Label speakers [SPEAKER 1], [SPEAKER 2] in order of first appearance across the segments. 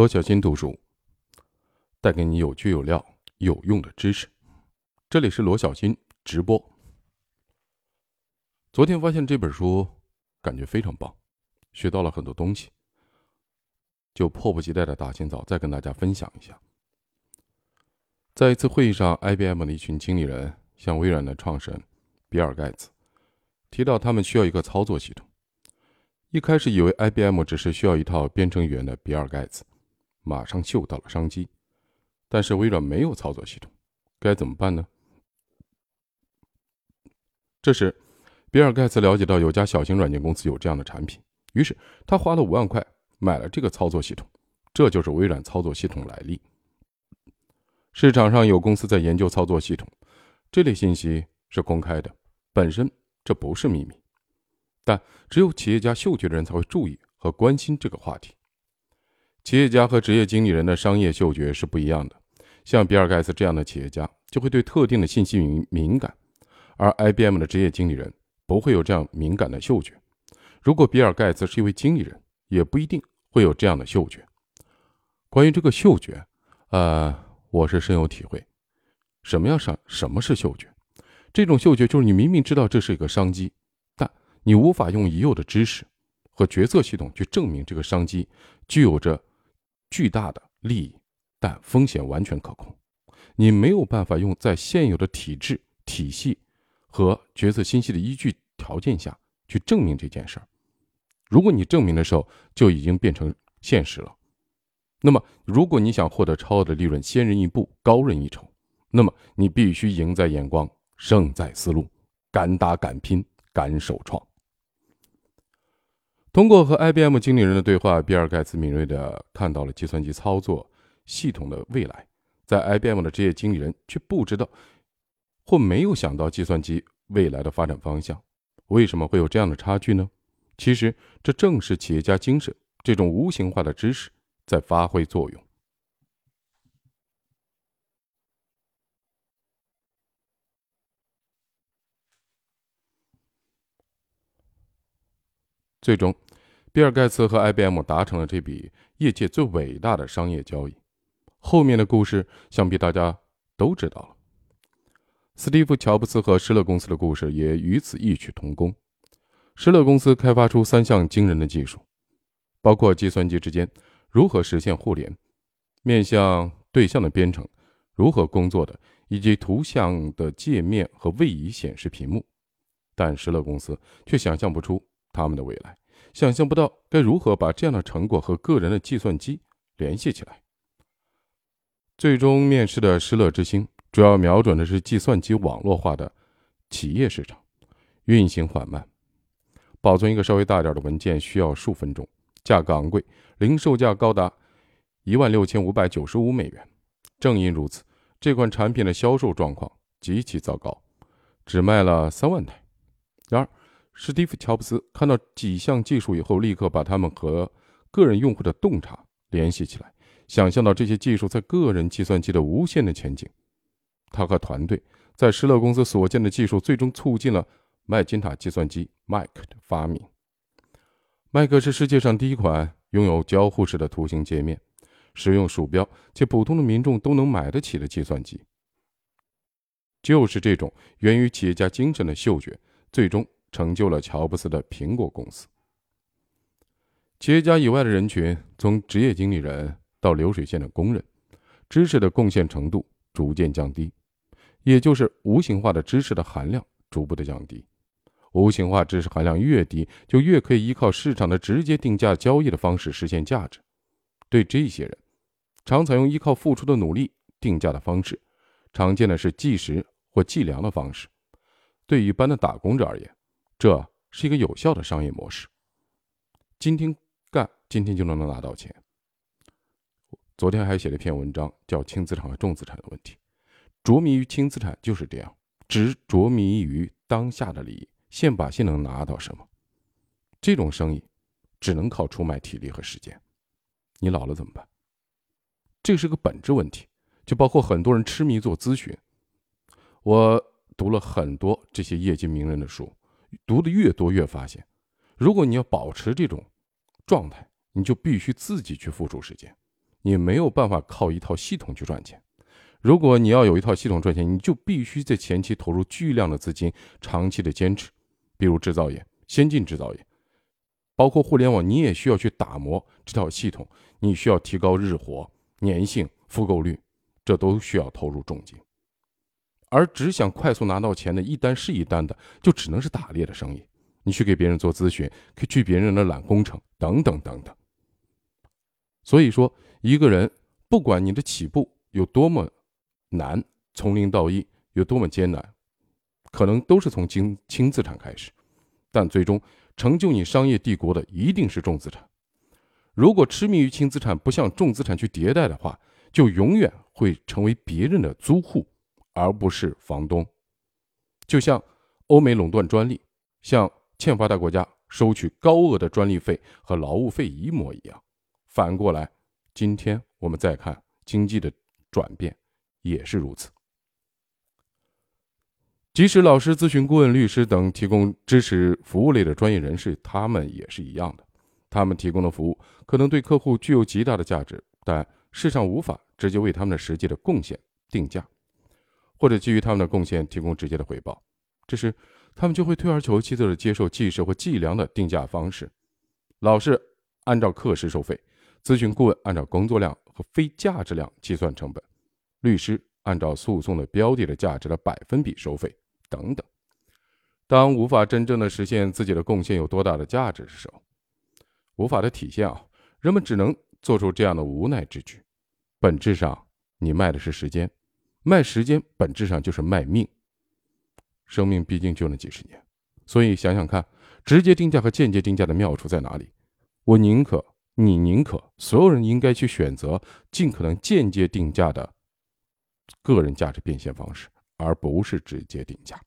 [SPEAKER 1] 罗小新读书，带给你有趣有料、有用的知识。这里是罗小新直播。昨天发现这本书，感觉非常棒，学到了很多东西，就迫不及待的大清早再跟大家分享一下。在一次会议上，IBM 的一群经理人向微软的创始人比尔盖茨提到，他们需要一个操作系统。一开始以为 IBM 只是需要一套编程语言的比尔盖茨。马上嗅到了商机，但是微软没有操作系统，该怎么办呢？这时，比尔盖茨了解到有家小型软件公司有这样的产品，于是他花了五万块买了这个操作系统，这就是微软操作系统来历。市场上有公司在研究操作系统，这类信息是公开的，本身这不是秘密，但只有企业家嗅觉的人才会注意和关心这个话题。企业家和职业经理人的商业嗅觉是不一样的。像比尔盖茨这样的企业家就会对特定的信息敏敏感，而 IBM 的职业经理人不会有这样敏感的嗅觉。如果比尔盖茨是一位经理人，也不一定会有这样的嗅觉。关于这个嗅觉，呃，我是深有体会。什么样上？什么是嗅觉？这种嗅觉就是你明明知道这是一个商机，但你无法用已有的知识和决策系统去证明这个商机具有着。巨大的利益，但风险完全可控。你没有办法用在现有的体制体系和决策信息的依据条件下去证明这件事儿。如果你证明的时候就已经变成现实了，那么如果你想获得超额的利润，先人一步，高人一筹，那么你必须赢在眼光，胜在思路，敢打敢拼，敢首创。通过和 IBM 经理人的对话，比尔·盖茨敏锐地看到了计算机操作系统的未来。在 IBM 的职业经理人却不知道或没有想到计算机未来的发展方向。为什么会有这样的差距呢？其实，这正是企业家精神这种无形化的知识在发挥作用。最终，比尔·盖茨和 IBM 达成了这笔业界最伟大的商业交易。后面的故事想必大家都知道了。斯蒂夫·乔布斯和施乐公司的故事也与此异曲同工。施乐公司开发出三项惊人的技术，包括计算机之间如何实现互联、面向对象的编程如何工作的，以及图像的界面和位移显示屏幕。但施乐公司却想象不出。他们的未来，想象不到该如何把这样的成果和个人的计算机联系起来。最终面试的施乐之星，主要瞄准的是计算机网络化的企业市场，运行缓慢，保存一个稍微大点的文件需要数分钟，价格昂贵，零售价高达一万六千五百九十五美元。正因如此，这款产品的销售状况极其糟糕，只卖了三万台。然而，史蒂夫·乔布斯看到几项技术以后，立刻把它们和个人用户的洞察联系起来，想象到这些技术在个人计算机的无限的前景。他和团队在施乐公司所见的技术，最终促进了麦金塔计算机 （Mac） 的发明。Mac 是世界上第一款拥有交互式的图形界面、使用鼠标且普通的民众都能买得起的计算机。就是这种源于企业家精神的嗅觉，最终。成就了乔布斯的苹果公司。企业家以外的人群，从职业经理人到流水线的工人，知识的贡献程度逐渐降低，也就是无形化的知识的含量逐步的降低。无形化知识含量越低，就越可以依靠市场的直接定价交易的方式实现价值。对这些人，常采用依靠付出的努力定价的方式，常见的是计时或计量的方式。对一般的打工者而言，这是一个有效的商业模式。今天干，今天就能能拿到钱。昨天还写了一篇文章，叫“轻资产和重资产的问题”。着迷于轻资产就是这样，只着迷于当下的利益，现把现能拿到什么？这种生意只能靠出卖体力和时间。你老了怎么办？这是个本质问题，就包括很多人痴迷做咨询。我读了很多这些业界名人的书。读的越多，越发现，如果你要保持这种状态，你就必须自己去付出时间，你没有办法靠一套系统去赚钱。如果你要有一套系统赚钱，你就必须在前期投入巨量的资金，长期的坚持。比如制造业，先进制造业，包括互联网，你也需要去打磨这套系统。你需要提高日活、粘性、复购率，这都需要投入重金。而只想快速拿到钱的，一单是一单的，就只能是打猎的生意。你去给别人做咨询，可以去别人那揽工程，等等等等。所以说，一个人不管你的起步有多么难，从零到一有多么艰难，可能都是从轻轻资产开始，但最终成就你商业帝国的一定是重资产。如果痴迷于轻资产，不向重资产去迭代的话，就永远会成为别人的租户。而不是房东，就像欧美垄断专利，向欠发达国家收取高额的专利费和劳务费一模一样。反过来，今天我们再看经济的转变，也是如此。即使老师、咨询顾问、律师等提供知识服务类的专业人士，他们也是一样的。他们提供的服务可能对客户具有极大的价值，但市场无法直接为他们的实际的贡献定价。或者基于他们的贡献提供直接的回报，这时他们就会退而求其次的接受计时或计量的定价方式。老师按照课时收费，咨询顾问按照工作量和非价值量计算成本，律师按照诉讼的标的的价值的百分比收费等等。当无法真正的实现自己的贡献有多大的价值的时候，无法的体现啊，人们只能做出这样的无奈之举。本质上，你卖的是时间。卖时间本质上就是卖命，生命毕竟就那几十年，所以想想看，直接定价和间接定价的妙处在哪里？我宁可，你宁可，所有人应该去选择尽可能间接定价的个人价值变现方式，而不是直接定价。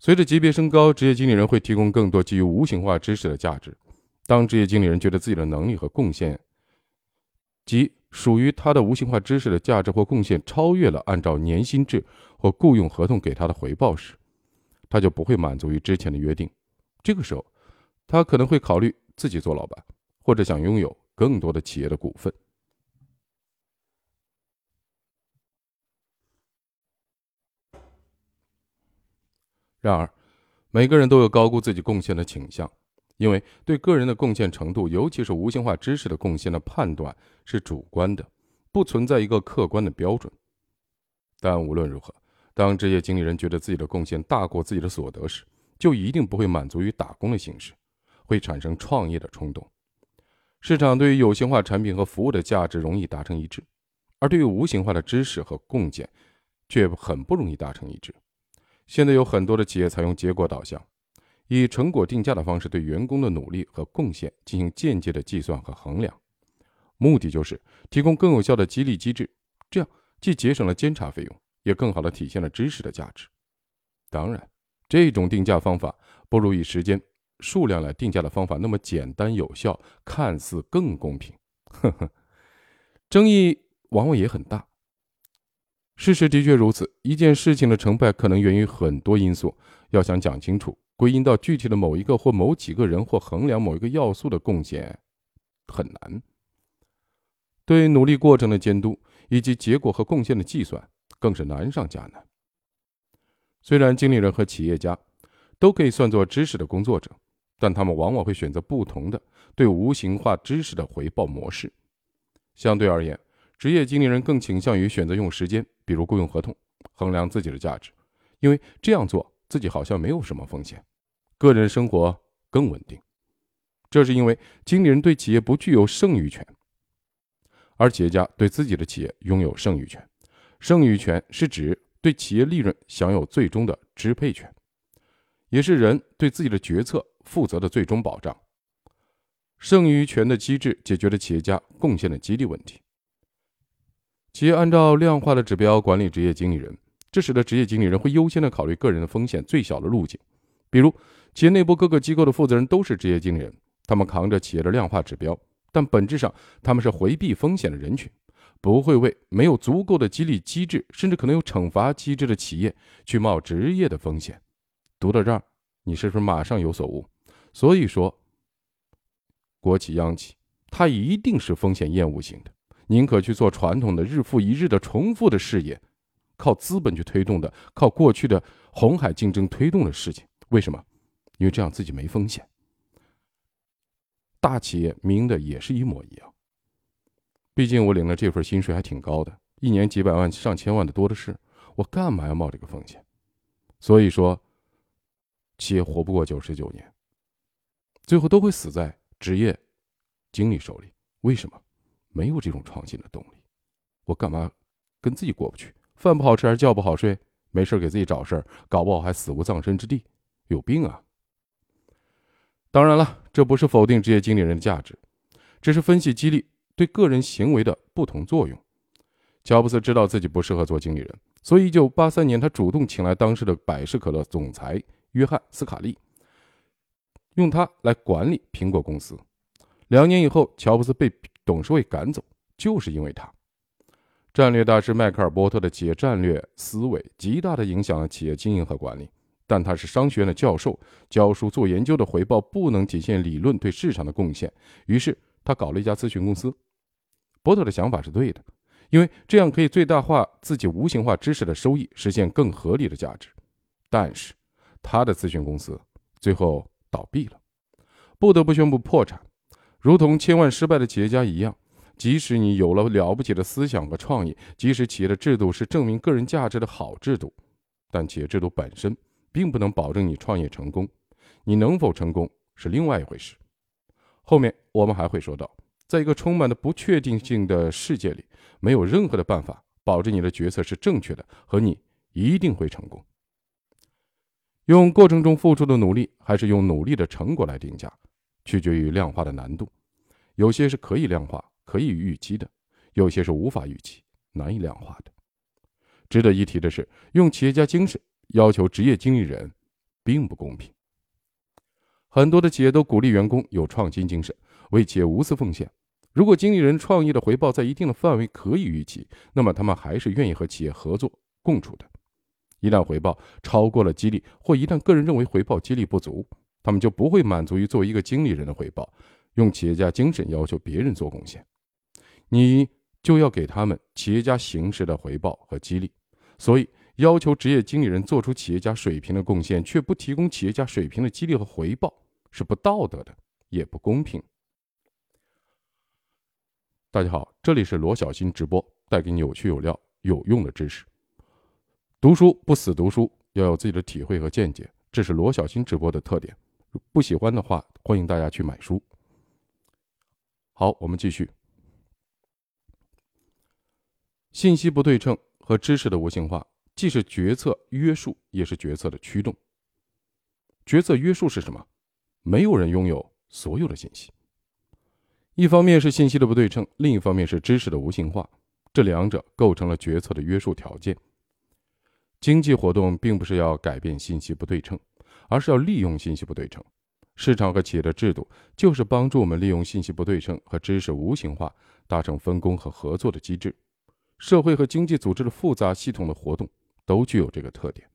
[SPEAKER 1] 随着级别升高，职业经理人会提供更多基于无形化知识的价值。当职业经理人觉得自己的能力和贡献及属于他的无形化知识的价值或贡献超越了按照年薪制或雇佣合同给他的回报时，他就不会满足于之前的约定。这个时候，他可能会考虑自己做老板，或者想拥有更多的企业的股份。然而，每个人都有高估自己贡献的倾向。因为对个人的贡献程度，尤其是无形化知识的贡献的判断是主观的，不存在一个客观的标准。但无论如何，当职业经理人觉得自己的贡献大过自己的所得时，就一定不会满足于打工的形式，会产生创业的冲动。市场对于有形化产品和服务的价值容易达成一致，而对于无形化的知识和贡献，却很不容易达成一致。现在有很多的企业采用结果导向。以成果定价的方式对员工的努力和贡献进行间接的计算和衡量，目的就是提供更有效的激励机制，这样既节省了监察费用，也更好的体现了知识的价值。当然，这种定价方法不如以时间、数量来定价的方法那么简单有效，看似更公平。呵呵，争议往往也很大。事实的确如此，一件事情的成败可能源于很多因素，要想讲清楚。归因到具体的某一个或某几个人，或衡量某一个要素的贡献，很难。对努力过程的监督以及结果和贡献的计算，更是难上加难。虽然经理人和企业家都可以算作知识的工作者，但他们往往会选择不同的对无形化知识的回报模式。相对而言，职业经理人更倾向于选择用时间，比如雇佣合同，衡量自己的价值，因为这样做。自己好像没有什么风险，个人生活更稳定。这是因为经理人对企业不具有剩余权，而企业家对自己的企业拥有剩余权。剩余权是指对企业利润享有最终的支配权，也是人对自己的决策负责的最终保障。剩余权的机制解决了企业家贡献的激励问题。企业按照量化的指标管理职业经理人。这使得职业经理人会优先的考虑个人的风险最小的路径，比如企业内部各个机构的负责人都是职业经理人，他们扛着企业的量化指标，但本质上他们是回避风险的人群，不会为没有足够的激励机制，甚至可能有惩罚机制的企业去冒职业的风险。读到这儿，你是不是马上有所悟？所以说，国企、央企它一定是风险厌恶型的，宁可去做传统的日复一日的重复的事业，靠资本去推动的，靠过去的红海竞争推动的事情。为什么？因为这样自己没风险。大企业明的也是一模一样。毕竟我领了这份薪水还挺高的，一年几百万、上千万的多的是，我干嘛要冒这个风险？所以说，企业活不过九十九年，最后都会死在职业经理手里。为什么？没有这种创新的动力，我干嘛跟自己过不去？饭不好吃还是觉不好睡？没事给自己找事儿，搞不好还死无葬身之地，有病啊！当然了，这不是否定职业经理人的价值，只是分析激励对个人行为的不同作用。乔布斯知道自己不适合做经理人，所以1983年他主动请来当时的百事可乐总裁约翰斯卡利，用他来管理苹果公司。两年以后，乔布斯被董事会赶走，就是因为他。战略大师迈克尔波特的企业战略思维极大地影响了企业经营和管理。但他是商学院的教授，教书做研究的回报不能体现理论对市场的贡献，于是他搞了一家咨询公司。波特的想法是对的，因为这样可以最大化自己无形化知识的收益，实现更合理的价值。但是他的咨询公司最后倒闭了，不得不宣布破产。如同千万失败的企业家一样，即使你有了了不起的思想和创意，即使企业的制度是证明个人价值的好制度，但企业制度本身。并不能保证你创业成功，你能否成功是另外一回事。后面我们还会说到，在一个充满了不确定性的世界里，没有任何的办法保证你的决策是正确的和你一定会成功。用过程中付出的努力，还是用努力的成果来定价，取决于量化的难度。有些是可以量化、可以预期的，有些是无法预期、难以量化的。值得一提的是，用企业家精神。要求职业经理人，并不公平。很多的企业都鼓励员工有创新精神，为企业无私奉献。如果经理人创意的回报在一定的范围可以预期，那么他们还是愿意和企业合作共处的。一旦回报超过了激励，或一旦个人认为回报激励不足，他们就不会满足于作为一个经理人的回报，用企业家精神要求别人做贡献。你就要给他们企业家形式的回报和激励。所以。要求职业经理人做出企业家水平的贡献，却不提供企业家水平的激励和回报，是不道德的，也不公平。大家好，这里是罗小新直播，带给你有趣有料、有用的知识。读书不死读书，要有自己的体会和见解，这是罗小新直播的特点。不喜欢的话，欢迎大家去买书。好，我们继续。信息不对称和知识的无形化。既是决策约束，也是决策的驱动。决策约束是什么？没有人拥有所有的信息。一方面是信息的不对称，另一方面是知识的无形化，这两者构成了决策的约束条件。经济活动并不是要改变信息不对称，而是要利用信息不对称。市场和企业的制度就是帮助我们利用信息不对称和知识无形化，达成分工和合作的机制。社会和经济组织的复杂系统的活动。都具有这个特点。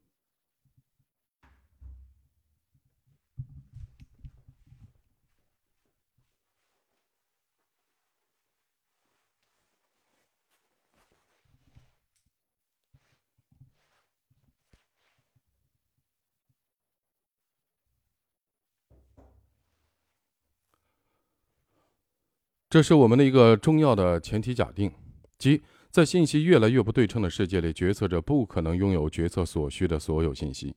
[SPEAKER 1] 这是我们的一个重要的前提假定，即。在信息越来越不对称的世界里，决策者不可能拥有决策所需的所有信息。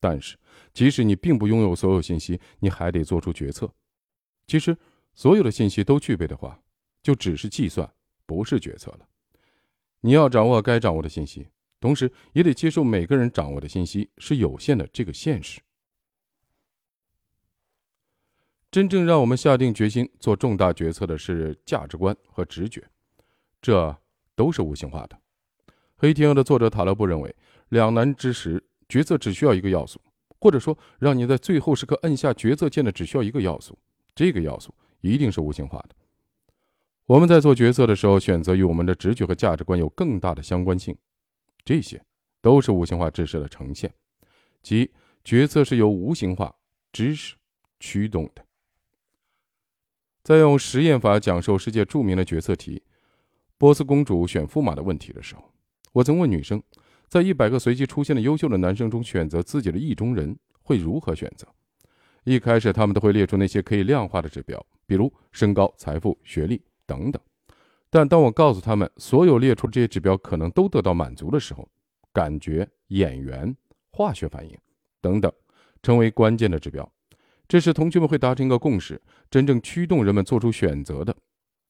[SPEAKER 1] 但是，即使你并不拥有所有信息，你还得做出决策。其实，所有的信息都具备的话，就只是计算，不是决策了。你要掌握该掌握的信息，同时也得接受每个人掌握的信息是有限的这个现实。真正让我们下定决心做重大决策的是价值观和直觉，这。都是无形化的。《黑天鹅》的作者塔勒布认为，两难之时，决策只需要一个要素，或者说，让你在最后时刻摁下决策键的只需要一个要素，这个要素一定是无形化的。我们在做决策的时候，选择与我们的直觉和价值观有更大的相关性，这些都是无形化知识的呈现，即决策是由无形化知识驱动的。再用实验法讲授世界著名的决策题——波斯公主选驸马的问题的时候，我曾问女生，在一百个随机出现的优秀的男生中选择自己的意中人会如何选择？一开始，他们都会列出那些可以量化的指标，比如身高、财富、学历等等。但当我告诉他们所有列出这些指标可能都得到满足的时候，感觉、眼缘、化学反应等等成为关键的指标。这时，同学们会达成一个共识：真正驱动人们做出选择的，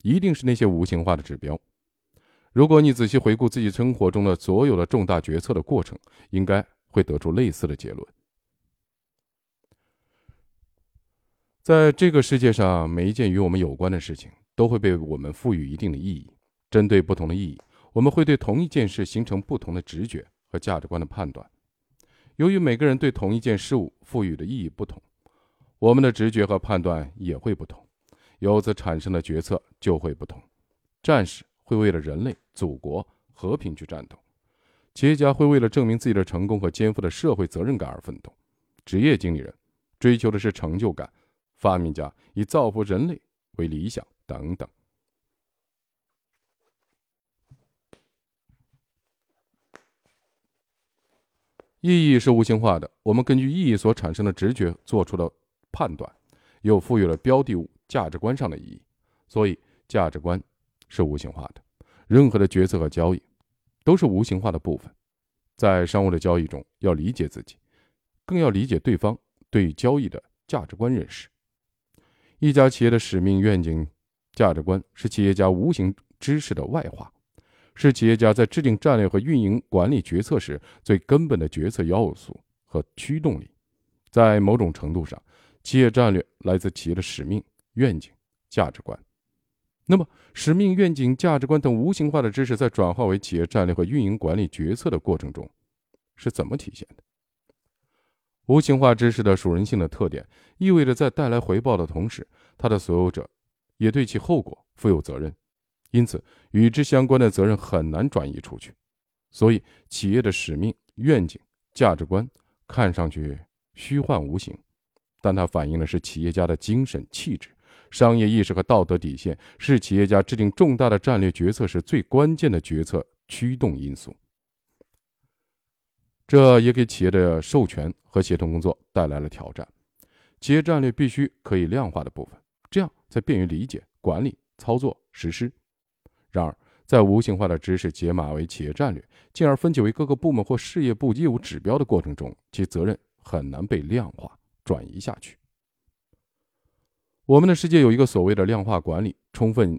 [SPEAKER 1] 一定是那些无形化的指标。如果你仔细回顾自己生活中的所有的重大决策的过程，应该会得出类似的结论。在这个世界上，每一件与我们有关的事情都会被我们赋予一定的意义。针对不同的意义，我们会对同一件事形成不同的直觉和价值观的判断。由于每个人对同一件事物赋予的意义不同，我们的直觉和判断也会不同，由此产生的决策就会不同。战士会为了人类、祖国和平去战斗；企业家会为了证明自己的成功和肩负的社会责任感而奋斗；职业经理人追求的是成就感。发明家以造福人类为理想，等等。意义是无形化的，我们根据意义所产生的直觉做出的判断，又赋予了标的物价值观上的意义，所以价值观是无形化的。任何的决策和交易都是无形化的部分。在商务的交易中，要理解自己，更要理解对方对交易的价值观认识。一家企业的使命、愿景、价值观是企业家无形知识的外化，是企业家在制定战略和运营管理决策时最根本的决策要素和驱动力。在某种程度上，企业战略来自企业的使命、愿景、价值观。那么，使命、愿景、价值观等无形化的知识在转化为企业战略和运营管理决策的过程中，是怎么体现的？无形化知识的属人性的特点，意味着在带来回报的同时，它的所有者也对其后果负有责任，因此与之相关的责任很难转移出去。所以，企业的使命、愿景、价值观看上去虚幻无形，但它反映的是企业家的精神气质、商业意识和道德底线，是企业家制定重大的战略决策时最关键的决策驱动因素。这也给企业的授权和协同工作带来了挑战。企业战略必须可以量化的部分，这样才便于理解、管理、操作、实施。然而，在无形化的知识解码为企业战略，进而分解为各个部门或事业部业务指标的过程中，其责任很难被量化转移下去。我们的世界有一个所谓的量化管理，充分、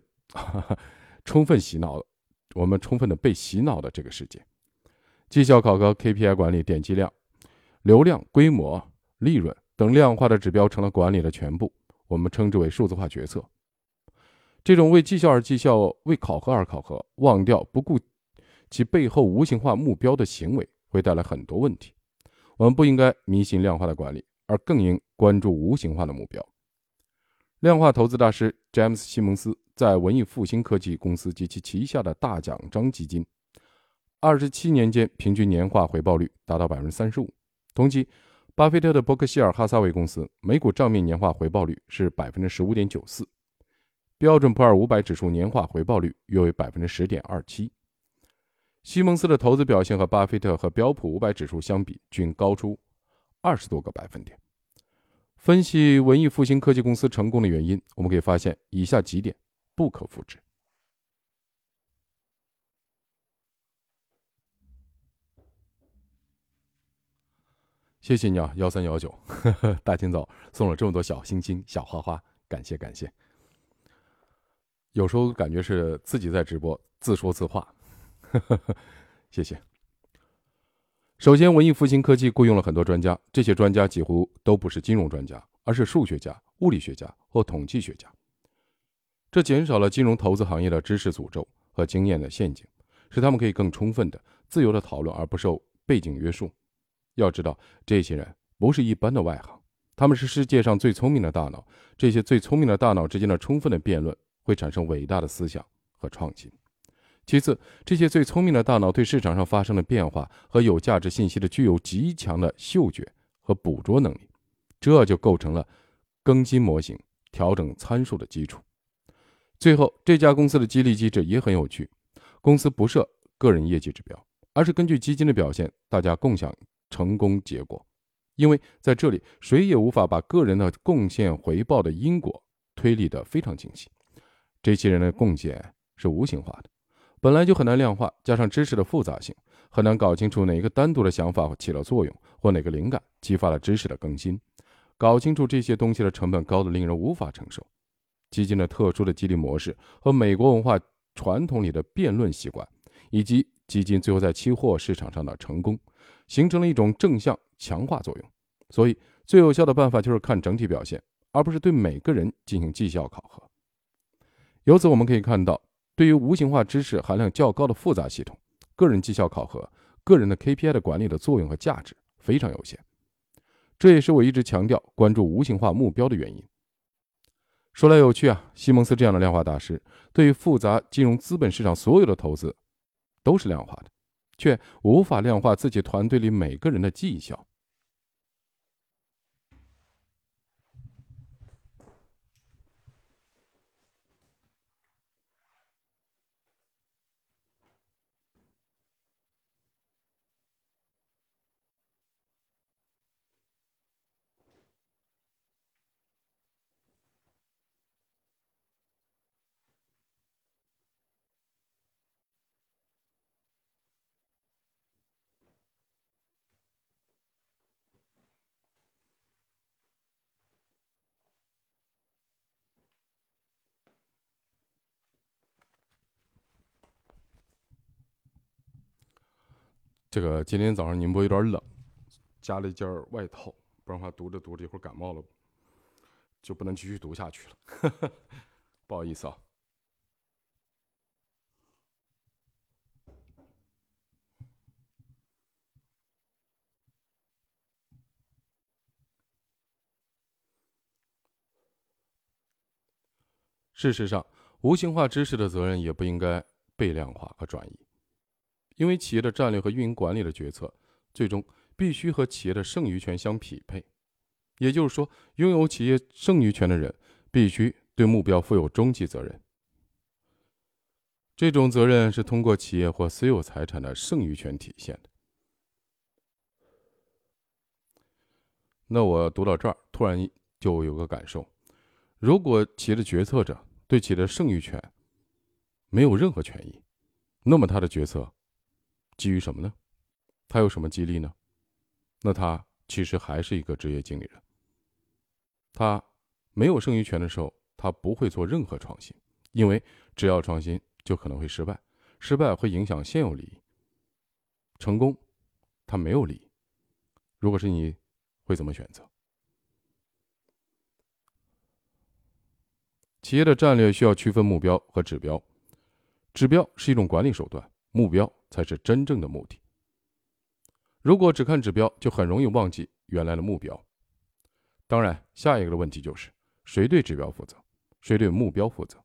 [SPEAKER 1] 充分洗脑，我们充分的被洗脑的这个世界。绩效考核、KPI 管理、点击量、流量、规模、利润等量化的指标成了管理的全部，我们称之为数字化决策。这种为绩效而绩效、为考核而考核、忘掉不顾其背后无形化目标的行为，会带来很多问题。我们不应该迷信量化的管理，而更应关注无形化的目标。量化投资大师詹姆斯·西蒙斯在文艺复兴科技公司及其旗下的大奖章基金。二十七年间，平均年化回报率达到百分之三十五。同期，巴菲特的伯克希尔哈撒韦公司每股账面年化回报率是百分之十五点九四，标准普尔五百指数年化回报率约为百分之十点二七。西蒙斯的投资表现和巴菲特和标普五百指数相比，均高出二十多个百分点。分析文艺复兴科技公司成功的原因，我们可以发现以下几点不可复制。谢谢你啊，幺三幺九，大清早送了这么多小心心、小花花，感谢感谢。有时候感觉是自己在直播，自说自话，谢谢。首先，文艺复兴科技雇佣了很多专家，这些专家几乎都不是金融专家，而是数学家、物理学家或统计学家，这减少了金融投资行业的知识诅咒和经验的陷阱，使他们可以更充分的、自由的讨论，而不受背景约束。要知道，这些人不是一般的外行，他们是世界上最聪明的大脑。这些最聪明的大脑之间的充分的辩论，会产生伟大的思想和创新。其次，这些最聪明的大脑对市场上发生的变化和有价值信息的具有极强的嗅觉和捕捉能力，这就构成了更新模型、调整参数的基础。最后，这家公司的激励机制也很有趣，公司不设个人业绩指标，而是根据基金的表现，大家共享成功结果。因为在这里，谁也无法把个人的贡献回报的因果推理得非常清晰。这些人的贡献是无形化的，本来就很难量化，加上知识的复杂性，很难搞清楚哪一个单独的想法起了作用，或哪个灵感激发了知识的更新。搞清楚这些东西的成本高的令人无法承受。基金的特殊的激励模式和美国文化传统里的辩论习惯，以及基金最后在期货市场上的成功，形成了一种正向。强化作用，所以最有效的办法就是看整体表现，而不是对每个人进行绩效考核。由此我们可以看到，对于无形化知识含量较高的复杂系统，个人绩效考核、个人的 KPI 的管理的作用和价值非常有限。这也是我一直强调关注无形化目标的原因。说来有趣啊，西蒙斯这样的量化大师，对于复杂金融资本市场所有的投资，都是量化的。却无法量化自己团队里每个人的绩效。这个今天早上宁波有点冷，加了一件外套，不然的话读着读着一会儿感冒了，就不能继续读下去了，不好意思啊。事实上，无形化知识的责任也不应该被量化和转移。因为企业的战略和运营管理的决策，最终必须和企业的剩余权相匹配。也就是说，拥有企业剩余权的人必须对目标负有终极责任。这种责任是通过企业或私有财产的剩余权体现的。那我读到这儿，突然就有个感受：如果企业的决策者对企业的剩余权没有任何权益，那么他的决策。基于什么呢？他有什么激励呢？那他其实还是一个职业经理人。他没有剩余权的时候，他不会做任何创新，因为只要创新就可能会失败，失败会影响现有利益。成功，他没有利益。如果是你，会怎么选择？企业的战略需要区分目标和指标，指标是一种管理手段，目标。才是真正的目的。如果只看指标，就很容易忘记原来的目标。当然，下一个的问题就是：谁对指标负责？谁对目标负责？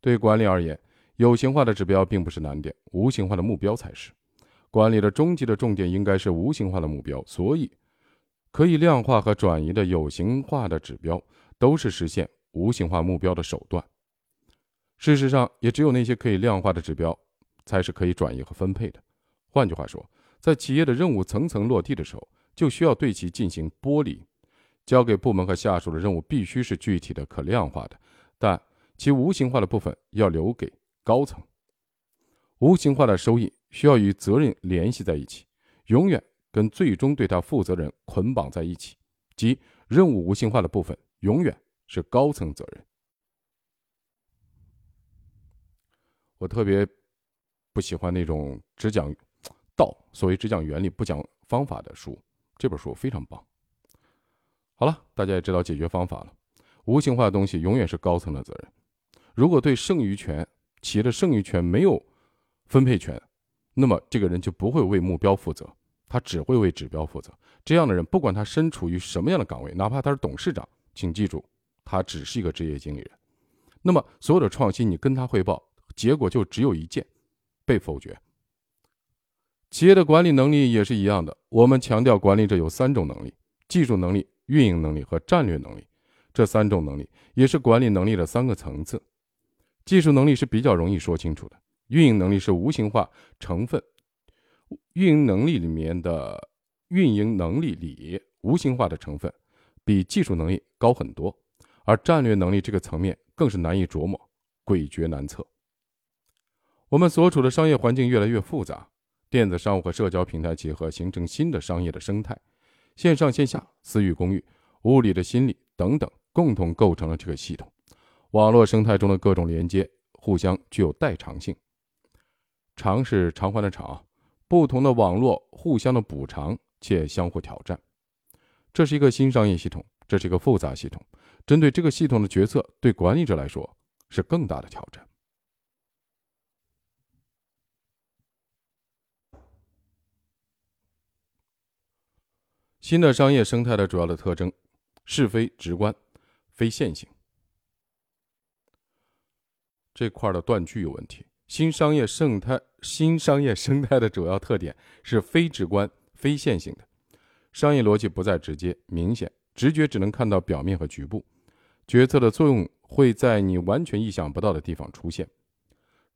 [SPEAKER 1] 对管理而言，有形化的指标并不是难点，无形化的目标才是。管理的终极的重点应该是无形化的目标，所以可以量化和转移的有形化的指标，都是实现无形化目标的手段。事实上，也只有那些可以量化的指标。才是可以转移和分配的。换句话说，在企业的任务层层落地的时候，就需要对其进行剥离。交给部门和下属的任务必须是具体的、可量化的，但其无形化的部分要留给高层。无形化的收益需要与责任联系在一起，永远跟最终对他负责人捆绑在一起，即任务无形化的部分永远是高层责任。我特别。不喜欢那种只讲道，所谓只讲原理不讲方法的书。这本书非常棒。好了，大家也知道解决方法了。无形化的东西永远是高层的责任。如果对剩余权、企业的剩余权没有分配权，那么这个人就不会为目标负责，他只会为指标负责。这样的人，不管他身处于什么样的岗位，哪怕他是董事长，请记住，他只是一个职业经理人。那么所有的创新，你跟他汇报，结果就只有一件。被否决。企业的管理能力也是一样的。我们强调，管理者有三种能力：技术能力、运营能力和战略能力。这三种能力也是管理能力的三个层次。技术能力是比较容易说清楚的，运营能力是无形化成分。运营能力里面的运营能力里无形化的成分比技术能力高很多，而战略能力这个层面更是难以琢磨，诡谲难测。我们所处的商业环境越来越复杂，电子商务和社交平台结合，形成新的商业的生态，线上线下、私域公域、物理的心理等等，共同构成了这个系统。网络生态中的各种连接互相具有代偿性，偿是偿还的偿，不同的网络互相的补偿且相互挑战，这是一个新商业系统，这是一个复杂系统。针对这个系统的决策，对管理者来说是更大的挑战。新的商业生态的主要的特征是非直观，非线性。这块的断句有问题。新商业生态，新商业生态的主要特点是非直观、非线性的，商业逻辑不再直接明显，直觉只能看到表面和局部，决策的作用会在你完全意想不到的地方出现。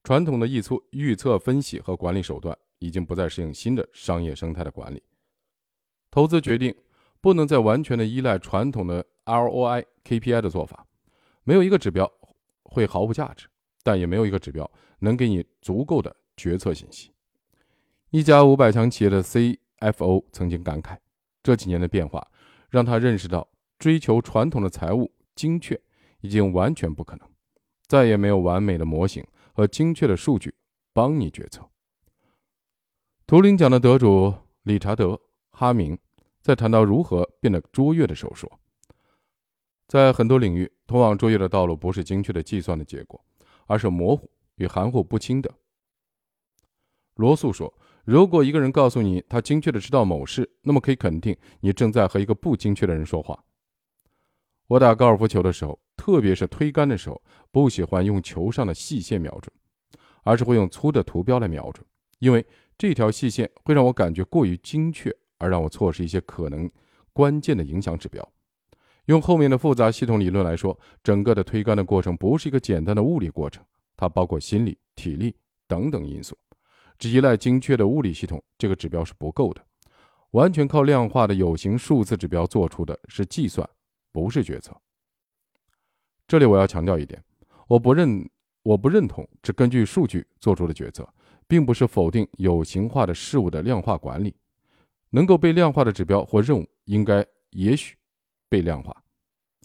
[SPEAKER 1] 传统的预测、预测分析和管理手段已经不再适应新的商业生态的管理。投资决定不能再完全的依赖传统的 ROI、KPI 的做法，没有一个指标会毫无价值。但也没有一个指标能给你足够的决策信息。一家五百强企业的 CFO 曾经感慨，这几年的变化让他认识到，追求传统的财务精确已经完全不可能，再也没有完美的模型和精确的数据帮你决策。图灵奖的得主理查德·哈明在谈到如何变得卓越的时候说，在很多领域，通往卓越的道路不是精确的计算的结果。而是模糊与含糊不清的。罗素说：“如果一个人告诉你他精确的知道某事，那么可以肯定你正在和一个不精确的人说话。”我打高尔夫球的时候，特别是推杆的时候，不喜欢用球上的细线瞄准，而是会用粗的图标来瞄准，因为这条细线会让我感觉过于精确，而让我错失一些可能关键的影响指标。用后面的复杂系统理论来说，整个的推杆的过程不是一个简单的物理过程，它包括心理、体力等等因素。只依赖精确的物理系统，这个指标是不够的。完全靠量化的有形数字指标做出的是计算，不是决策。这里我要强调一点，我不认，我不认同只根据数据做出的决策，并不是否定有形化的事物的量化管理。能够被量化的指标或任务，应该也许。被量化，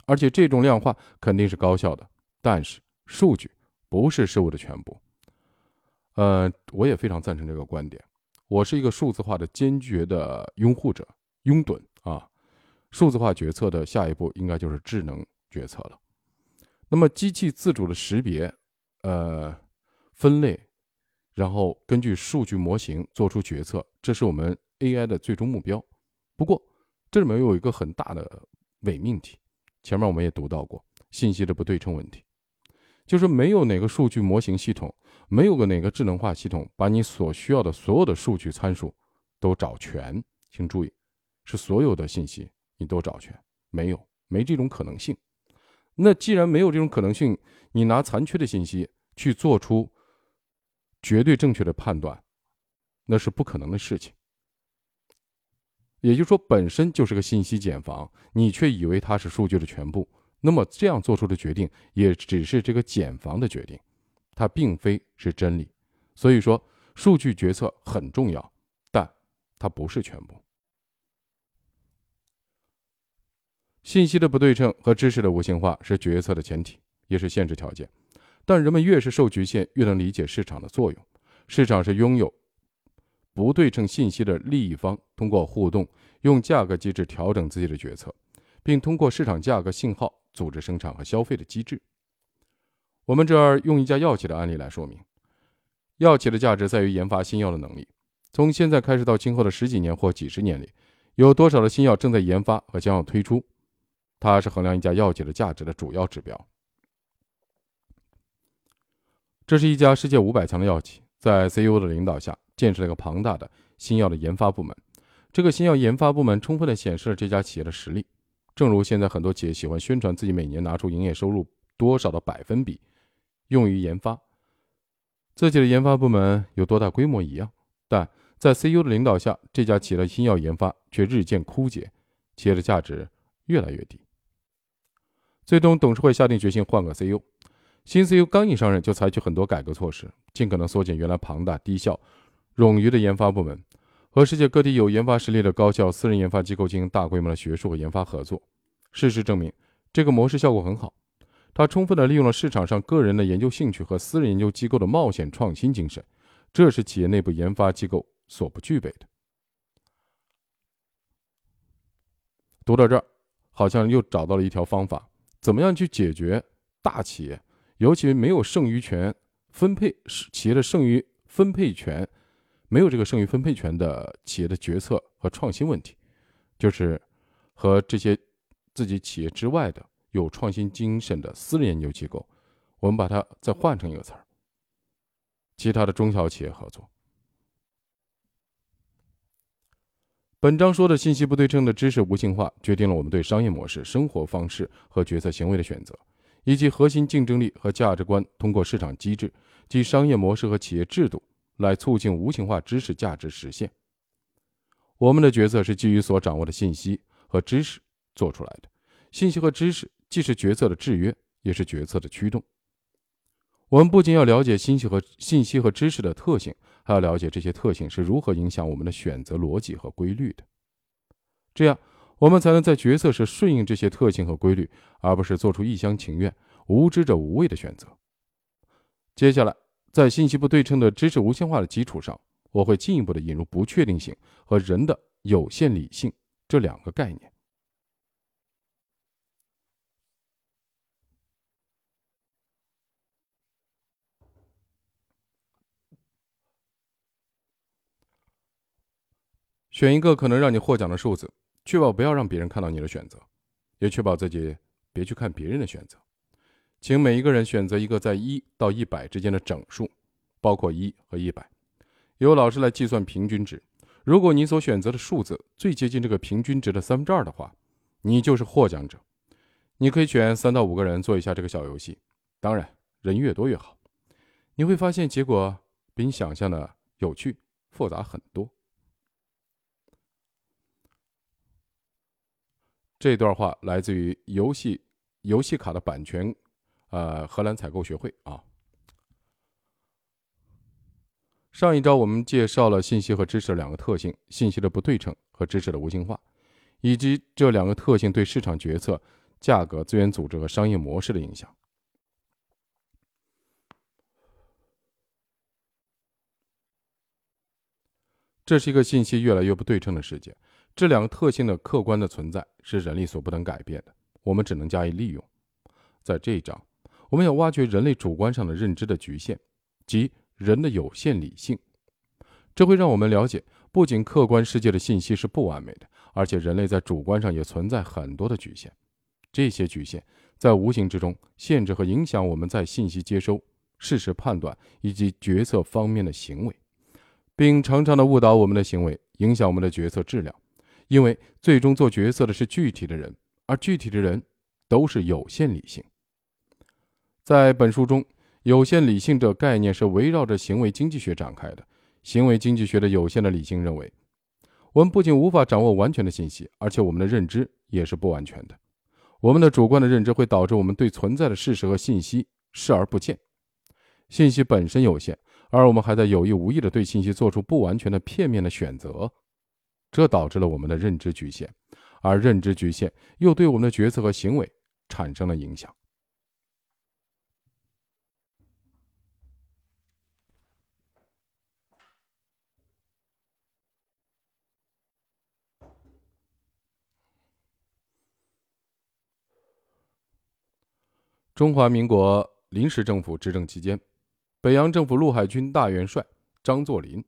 [SPEAKER 1] 而且这种量化肯定是高效的。但是数据不是事物的全部。呃，我也非常赞成这个观点。我是一个数字化的坚决的拥护者，拥趸啊。数字化决策的下一步应该就是智能决策了。那么机器自主的识别、呃分类，然后根据数据模型做出决策，这是我们 AI 的最终目标。不过这里面有一个很大的。伪命题，前面我们也读到过信息的不对称问题，就是没有哪个数据模型系统，没有个哪个智能化系统把你所需要的所有的数据参数都找全。请注意，是所有的信息你都找全，没有，没这种可能性。那既然没有这种可能性，你拿残缺的信息去做出绝对正确的判断，那是不可能的事情。也就是说，本身就是个信息茧房，你却以为它是数据的全部，那么这样做出的决定也只是这个茧房的决定，它并非是真理。所以说，数据决策很重要，但它不是全部。信息的不对称和知识的无形化是决策的前提，也是限制条件。但人们越是受局限，越能理解市场的作用。市场是拥有。不对称信息的利益方通过互动，用价格机制调整自己的决策，并通过市场价格信号组织生产和消费的机制。我们这儿用一家药企的案例来说明，药企的价值在于研发新药的能力。从现在开始到今后的十几年或几十年里，有多少的新药正在研发和将要推出，它是衡量一家药企的价值的主要指标。这是一家世界五百强的药企，在 CEO 的领导下。建设了一个庞大的新药的研发部门，这个新药研发部门充分的显示了这家企业的实力。正如现在很多企业喜欢宣传自己每年拿出营业收入多少的百分比用于研发，自己的研发部门有多大规模一样，但在 CEO 的领导下，这家企业的新药研发却日渐枯竭，企业的价值越来越低。最终，董事会下定决心换个 CEO。新 CEO 刚一上任，就采取很多改革措施，尽可能缩减原来庞大、低效、冗余的研发部门，和世界各地有研发实力的高校、私人研发机构进行大规模的学术和研发合作。事实证明，这个模式效果很好。它充分地利用了市场上个人的研究兴趣和私人研究机构的冒险创新精神，这是企业内部研发机构所不具备的。读到这儿，好像又找到了一条方法。怎么样去解决大企业，尤其没有剩余权分配企业的剩余分配权，没有这个剩余分配权的企业的决策和创新问题，就是和这些自己企业之外的有创新精神的私人研究机构，我们把它再换成一个词儿，其他的中小企业合作。本章说的信息不对称的知识无性化，决定了我们对商业模式、生活方式和决策行为的选择，以及核心竞争力和价值观通过市场机制及商业模式和企业制度来促进无形化知识价值实现。我们的决策是基于所掌握的信息和知识做出来的。信息和知识既是决策的制约，也是决策的驱动。我们不仅要了解信息和信息和知识的特性。还要了解这些特性是如何影响我们的选择逻辑和规律的，这样我们才能在决策时顺应这些特性和规律，而不是做出一厢情愿、无知者无畏的选择。接下来，在信息不对称的知识无限化的基础上，我会进一步的引入不确定性和人的有限理性这两个概念。选一个可能让你获奖的数字，确保不要让别人看到你的选择，也确保自己别去看别人的选择。请每一个人选择一个在一到一百之间的整数，包括一和一百。由老师来计算平均值。如果你所选择的数字最接近这个平均值的三分之二的话，你就是获奖者。你可以选三到五个人做一下这个小游戏，当然人越多越好。你会发现结果比你想象的有趣复杂很多。这段话来自于游戏游戏卡的版权，呃，荷兰采购学会啊。上一招我们介绍了信息和知识两个特性：信息的不对称和知识的无形化，以及这两个特性对市场决策、价格、资源组织和商业模式的影响。这是一个信息越来越不对称的世界。这两个特性的客观的存在是人类所不能改变的，我们只能加以利用。在这一章，我们要挖掘人类主观上的认知的局限，即人的有限理性。这会让我们了解，不仅客观世界的信息是不完美的，而且人类在主观上也存在很多的局限。这些局限在无形之中限制和影响我们在信息接收、事实判断以及决策方面的行为，并常常的误导我们的行为，影响我们的决策质量。因为最终做决策的是具体的人，而具体的人都是有限理性。在本书中，有限理性这概念是围绕着行为经济学展开的。行为经济学的有限的理性认为，我们不仅无法掌握完全的信息，而且我们的认知也是不完全的。我们的主观的认知会导致我们对存在的事实和信息视而不见。信息本身有限，而我们还在有意无意地对信息做出不完全的片面的选择。这导致了我们的认知局限，而认知局限又对我们的决策和行为产生了影响。中华民国临时政府执政期间，北洋政府陆海军大元帅张作霖。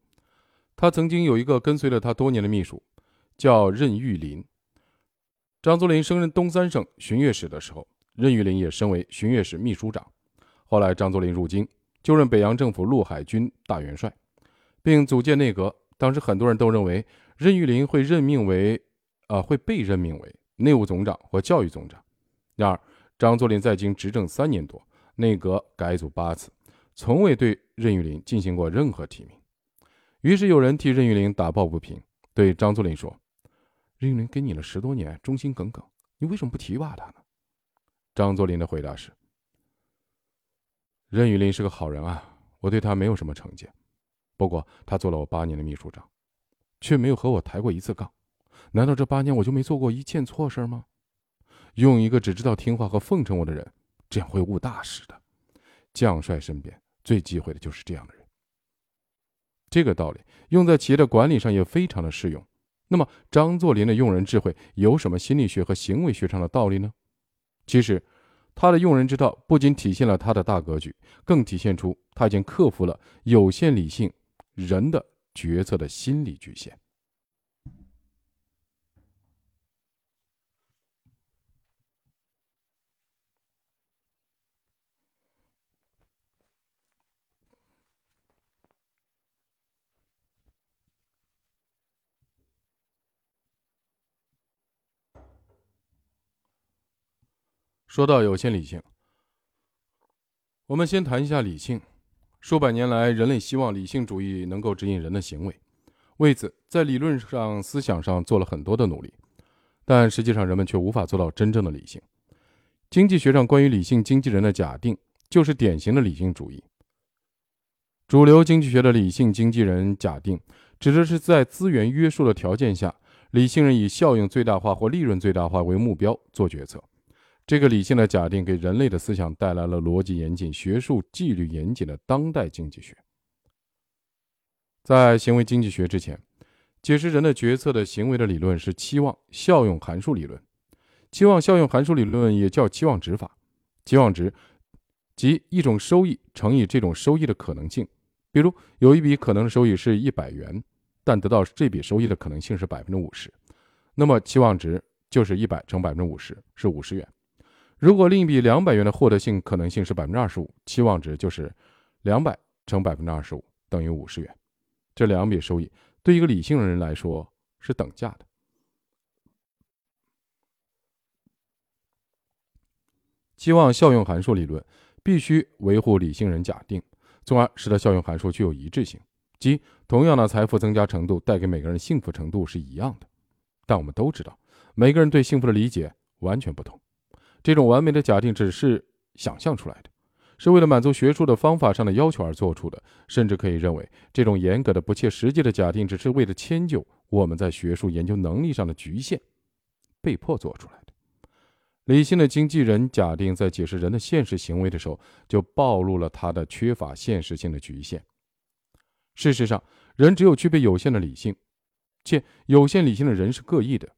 [SPEAKER 1] 他曾经有一个跟随了他多年的秘书，叫任玉林。张作霖升任东三省巡阅使的时候，任玉林也升为巡阅使秘书长。后来张作霖入京，就任北洋政府陆海军大元帅，并组建内阁。当时很多人都认为任玉林会任命为，啊，会被任命为内务总长或教育总长。然而，张作霖在京执政三年多，内阁改组八次，从未对任玉林进行过任何提名。于是有人替任玉林打抱不平，对张作霖说：“任玉林跟你了十多年，忠心耿耿，你为什么不提拔他呢？”张作霖的回答是：“任玉林是个好人啊，我对他没有什么成见。不过他做了我八年的秘书长，却没有和我抬过一次杠。难道这八年我就没做过一件错事吗？用一个只知道听话和奉承我的人，这样会误大事的。将帅身边最忌讳的就是这样的人。”这个道理用在企业的管理上也非常的适用。那么，张作霖的用人智慧有什么心理学和行为学上的道理呢？其实，他的用人之道不仅体现了他的大格局，更体现出他已经克服了有限理性人的决策的心理局限。说到有限理性，我们先谈一下理性。数百年来，人类希望理性主义能够指引人的行为，为此在理论上、思想上做了很多的努力，但实际上人们却无法做到真正的理性。经济学上关于理性经济人的假定，就是典型的理性主义。主流经济学的理性经纪人假定，指的是在资源约束的条件下，理性人以效应最大化或利润最大化为目标做决策。这个理性的假定给人类的思想带来了逻辑严谨、学术纪律严谨的当代经济学。在行为经济学之前，解释人的决策的行为的理论是期望效用函数理论。期望效用函数理论也叫期望值法。期望值即一种收益乘以这种收益的可能性。比如有一笔可能的收益是一百元，但得到这笔收益的可能性是百分之五十，那么期望值就是一百乘百分之五十是五十元。如果另一笔两百元的获得性可能性是百分之二十五，期望值就是两百乘百分之二十五等于五十元。这两笔收益对一个理性的人来说是等价的。期望效用函数理论必须维护理性人假定，从而使得效用函数具有一致性，即同样的财富增加程度带给每个人幸福程度是一样的。但我们都知道，每个人对幸福的理解完全不同。这种完美的假定只是想象出来的，是为了满足学术的方法上的要求而做出的。甚至可以认为，这种严格的、不切实际的假定，只是为了迁就我们在学术研究能力上的局限，被迫做出来的。理性的经纪人假定在解释人的现实行为的时候，就暴露了他的缺乏现实性的局限。事实上，人只有具备有限的理性，且有限理性的人是各异的。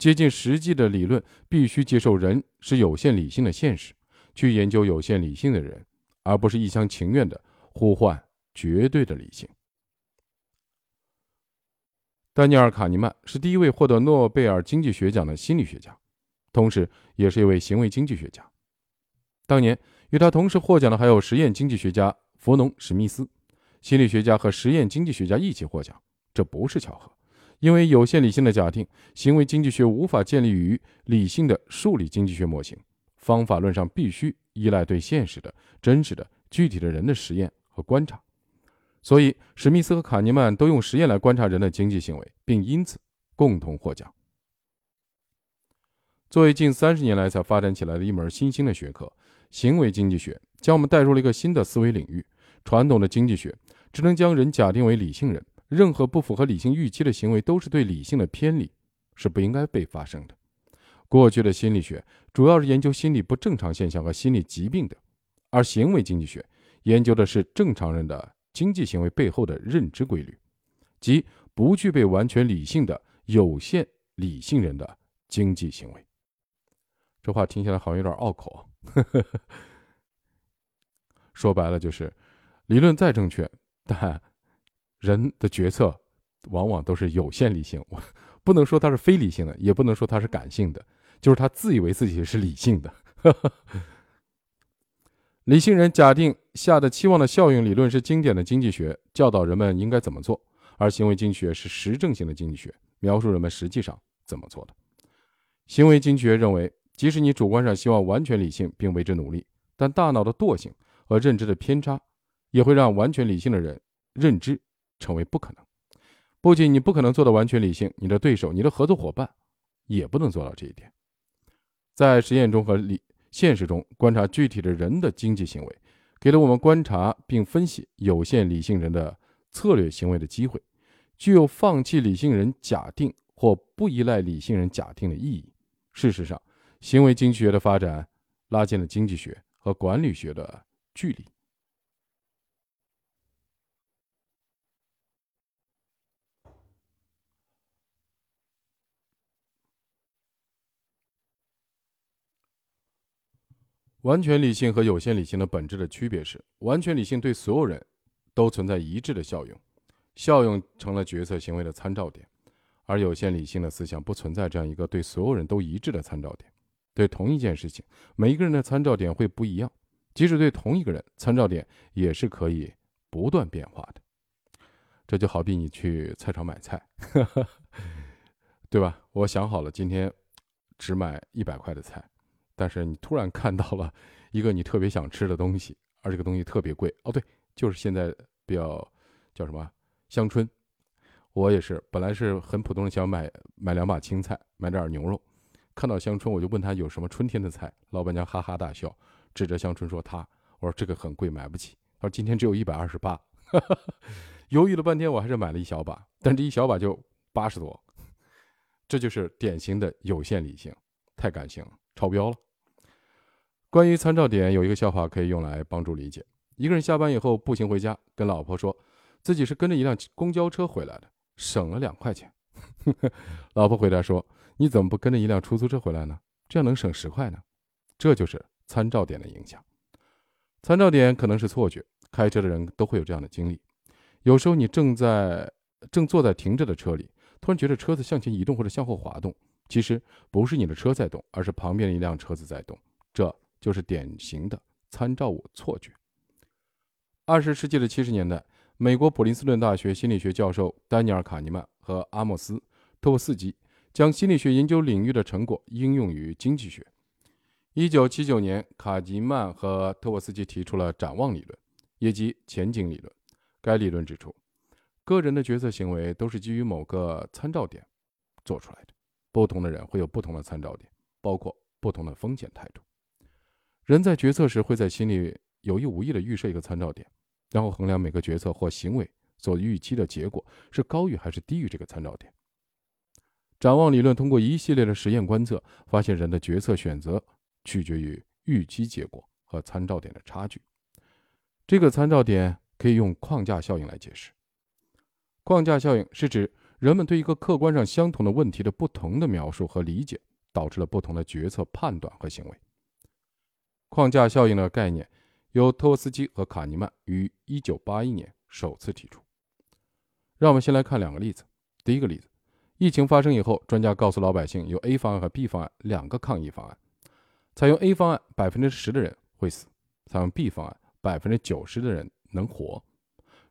[SPEAKER 1] 接近实际的理论必须接受人是有限理性的现实，去研究有限理性的人，而不是一厢情愿的呼唤绝对的理性。丹尼尔·卡尼曼是第一位获得诺贝尔经济学奖的心理学家，同时也是一位行为经济学家。当年与他同时获奖的还有实验经济学家弗农·史密斯，心理学家和实验经济学家一起获奖，这不是巧合。因为有限理性的假定，行为经济学无法建立于理性的数理经济学模型，方法论上必须依赖对现实的、真实的、具体的人的实验和观察。所以，史密斯和卡尼曼都用实验来观察人的经济行为，并因此共同获奖。作为近三十年来才发展起来的一门新兴的学科，行为经济学将我们带入了一个新的思维领域。传统的经济学只能将人假定为理性人。任何不符合理性预期的行为都是对理性的偏离，是不应该被发生的。过去的心理学主要是研究心理不正常现象和心理疾病的，而行为经济学研究的是正常人的经济行为背后的认知规律，即不具备完全理性的有限理性人的经济行为。这话听起来好像有点拗口。呵 呵说白了就是，理论再正确，但。人的决策往往都是有限理性，不能说他是非理性的，也不能说他是感性的，就是他自以为自己是理性的。理性人假定下的期望的效应理论是经典的经济学，教导人们应该怎么做；而行为经济学是实证性的经济学，描述人们实际上怎么做的。行为经济学认为，即使你主观上希望完全理性并为之努力，但大脑的惰性和认知的偏差，也会让完全理性的人认知成为不可能。不仅你不可能做到完全理性，你的对手、你的合作伙伴也不能做到这一点。在实验中和理现实中观察具体的人的经济行为，给了我们观察并分析有限理性人的策略行为的机会，具有放弃理性人假定或不依赖理性人假定的意义。事实上，行为经济学的发展拉近了经济学和管理学的距离。完全理性和有限理性的本质的区别是：完全理性对所有人都存在一致的效用，效用成了决策行为的参照点；而有限理性的思想不存在这样一个对所有人都一致的参照点。对同一件事情，每一个人的参照点会不一样，即使对同一个人，参照点也是可以不断变化的。这就好比你去菜场买菜，对吧？我想好了，今天只买一百块的菜。但是你突然看到了一个你特别想吃的东西，而这个东西特别贵哦，对，就是现在比较叫什么香椿。我也是，本来是很普通的想买买两把青菜，买点牛肉，看到香椿我就问他有什么春天的菜，老板娘哈哈大笑，指着香椿说他，我说这个很贵，买不起。他说今天只有一百二十八，犹豫了半天我还是买了一小把，但这一小把就八十多，这就是典型的有限理性，太感性了，超标了。关于参照点，有一个笑话可以用来帮助理解。一个人下班以后步行回家，跟老婆说自己是跟着一辆公交车回来的，省了两块钱。老婆回答说：“你怎么不跟着一辆出租车回来呢？这样能省十块呢。”这就是参照点的影响。参照点可能是错觉，开车的人都会有这样的经历。有时候你正在正坐在停着的车里，突然觉得车子向前移动或者向后滑动，其实不是你的车在动，而是旁边的一辆车子在动。这就是典型的参照物错觉。二十世纪的七十年代，美国普林斯顿大学心理学教授丹尼尔·卡尼曼和阿莫斯·托沃斯基将心理学研究领域的成果应用于经济学。一九七九年，卡尼曼和特沃斯基提出了展望理论，也及前景理论。该理论指出，个人的决策行为都是基于某个参照点做出来的。不同的人会有不同的参照点，包括不同的风险态度。人在决策时会在心里有意无意地预设一个参照点，然后衡量每个决策或行为所预期的结果是高于还是低于这个参照点。展望理论通过一系列的实验观测，发现人的决策选择取决于预期结果和参照点的差距。这个参照点可以用框架效应来解释。框架效应是指人们对一个客观上相同的问题的不同的描述和理解，导致了不同的决策判断和行为。框架效应的概念由托沃斯基和卡尼曼于1981年首次提出。让我们先来看两个例子。第一个例子，疫情发生以后，专家告诉老百姓有 A 方案和 B 方案两个抗疫方案。采用 A 方案，百分之十的人会死；采用 B 方案，百分之九十的人能活。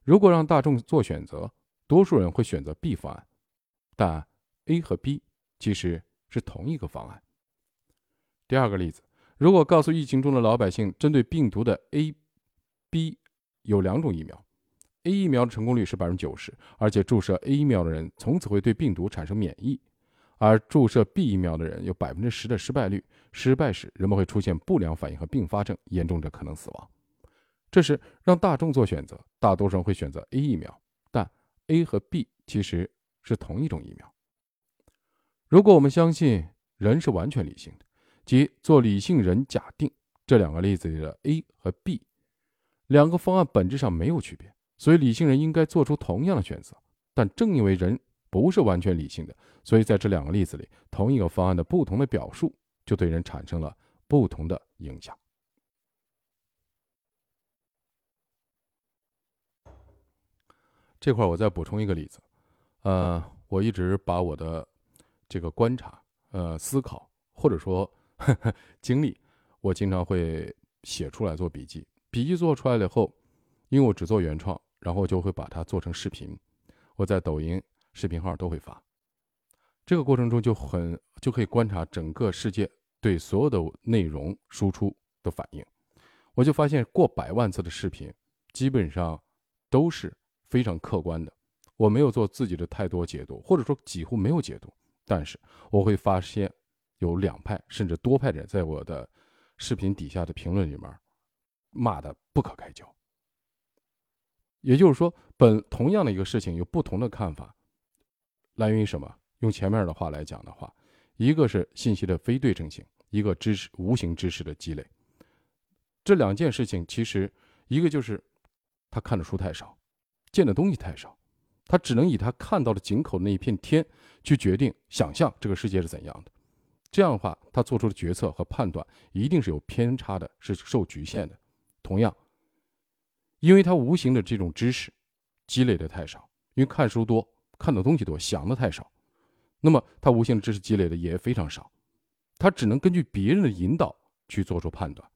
[SPEAKER 1] 如果让大众做选择，多数人会选择 B 方案。但 A 和 B 其实是同一个方案。第二个例子。如果告诉疫情中的老百姓，针对病毒的 A、B 有两种疫苗，A 疫苗的成功率是百分之九十，而且注射 A 疫苗的人从此会对病毒产生免疫；而注射 B 疫苗的人有百分之十的失败率，失败时人们会出现不良反应和并发症，严重者可能死亡。这时让大众做选择，大多数人会选择 A 疫苗，但 A 和 B 其实是同一种疫苗。如果我们相信人是完全理性的。即做理性人假定，这两个例子里的 A 和 B 两个方案本质上没有区别，所以理性人应该做出同样的选择。但正因为人不是完全理性的，所以在这两个例子里，同一个方案的不同的表述就对人产生了不同的影响。这块我再补充一个例子，呃，我一直把我的这个观察、呃思考，或者说。经历，我经常会写出来做笔记。笔记做出来了以后，因为我只做原创，然后就会把它做成视频，我在抖音视频号都会发。这个过程中就很就可以观察整个世界对所有的内容输出的反应。我就发现过百万次的视频，基本上都是非常客观的。我没有做自己的太多解读，或者说几乎没有解读。但是我会发现有两派甚至多派人在我的视频底下的评论里面骂的不可开交。也就是说，本同样的一个事情有不同的看法，来源于什么？用前面的话来讲的话，一个是信息的非对称性，一个知识无形知识的积累。这两件事情其实，一个就是他看的书太少，见的东西太少，他只能以他看到的井口那一片天去决定、想象这个世界是怎样的。这样的话，他做出的决策和判断一定是有偏差的，是受局限的。同样，因为他无形的这种知识积累的太少，因为看书多，看的东西多，想的太少。那么他无形的知识积累的也非常少，他只能根据别人的引导去做出判断。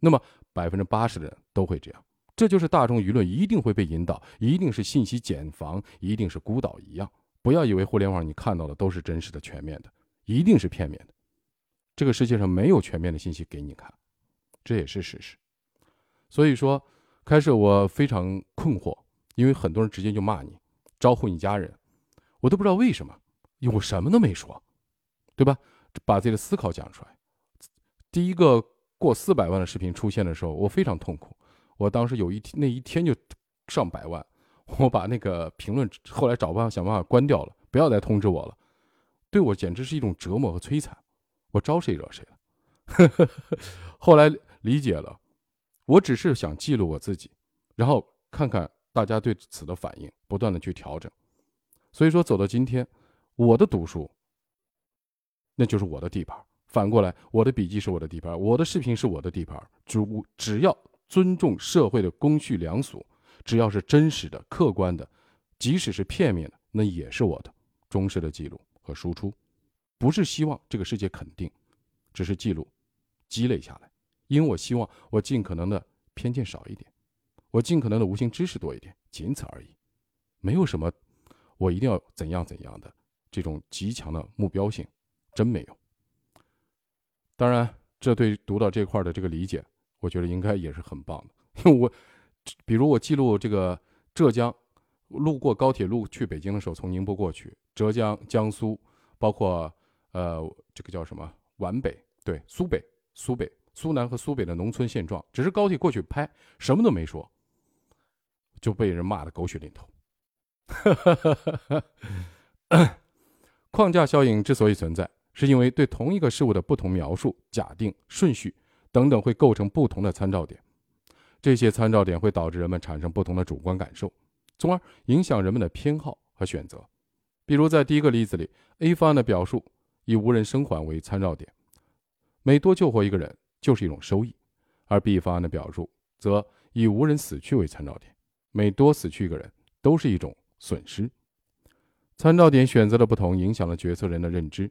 [SPEAKER 1] 那么百分之八十的人都会这样，这就是大众舆论一定会被引导，一定是信息茧房，一定是孤岛一样。不要以为互联网你看到的都是真实的、全面的，一定是片面的。这个世界上没有全面的信息给你看，这也是事实。所以说，开始我非常困惑，因为很多人直接就骂你，招呼你家人，我都不知道为什么。我什么都没说，对吧？把自己的思考讲出来。第一个过四百万的视频出现的时候，我非常痛苦。我当时有一天那一天就上百万，我把那个评论后来找办法想办法关掉了，不要再通知我了。对我简直是一种折磨和摧残。我招谁惹谁了？后来理解了，我只是想记录我自己，然后看看大家对此的反应，不断的去调整。所以说，走到今天。我的读书，那就是我的地盘。反过来，我的笔记是我的地盘，我的视频是我的地盘。只只要尊重社会的公序良俗，只要是真实的、客观的，即使是片面的，那也是我的忠实的记录和输出。不是希望这个世界肯定，只是记录、积累下来。因为我希望我尽可能的偏见少一点，我尽可能的无形知识多一点，仅此而已。没有什么，我一定要怎样怎样的。这种极强的目标性，真没有。当然，这对读到这块的这个理解，我觉得应该也是很棒的。因为我，比如我记录这个浙江，路过高铁路去北京的时候，从宁波过去，浙江、江苏，包括呃这个叫什么皖北，对苏北、苏北、苏南和苏北的农村现状，只是高铁过去拍，什么都没说，就被人骂的狗血淋头。框架效应之所以存在，是因为对同一个事物的不同描述、假定、顺序等等会构成不同的参照点，这些参照点会导致人们产生不同的主观感受，从而影响人们的偏好和选择。比如在第一个例子里，A 方案的表述以无人生还为参照点，每多救活一个人就是一种收益；而 B 方案的表述则以无人死去为参照点，每多死去一个人都是一种损失。参照点选择的不同，影响了决策人的认知，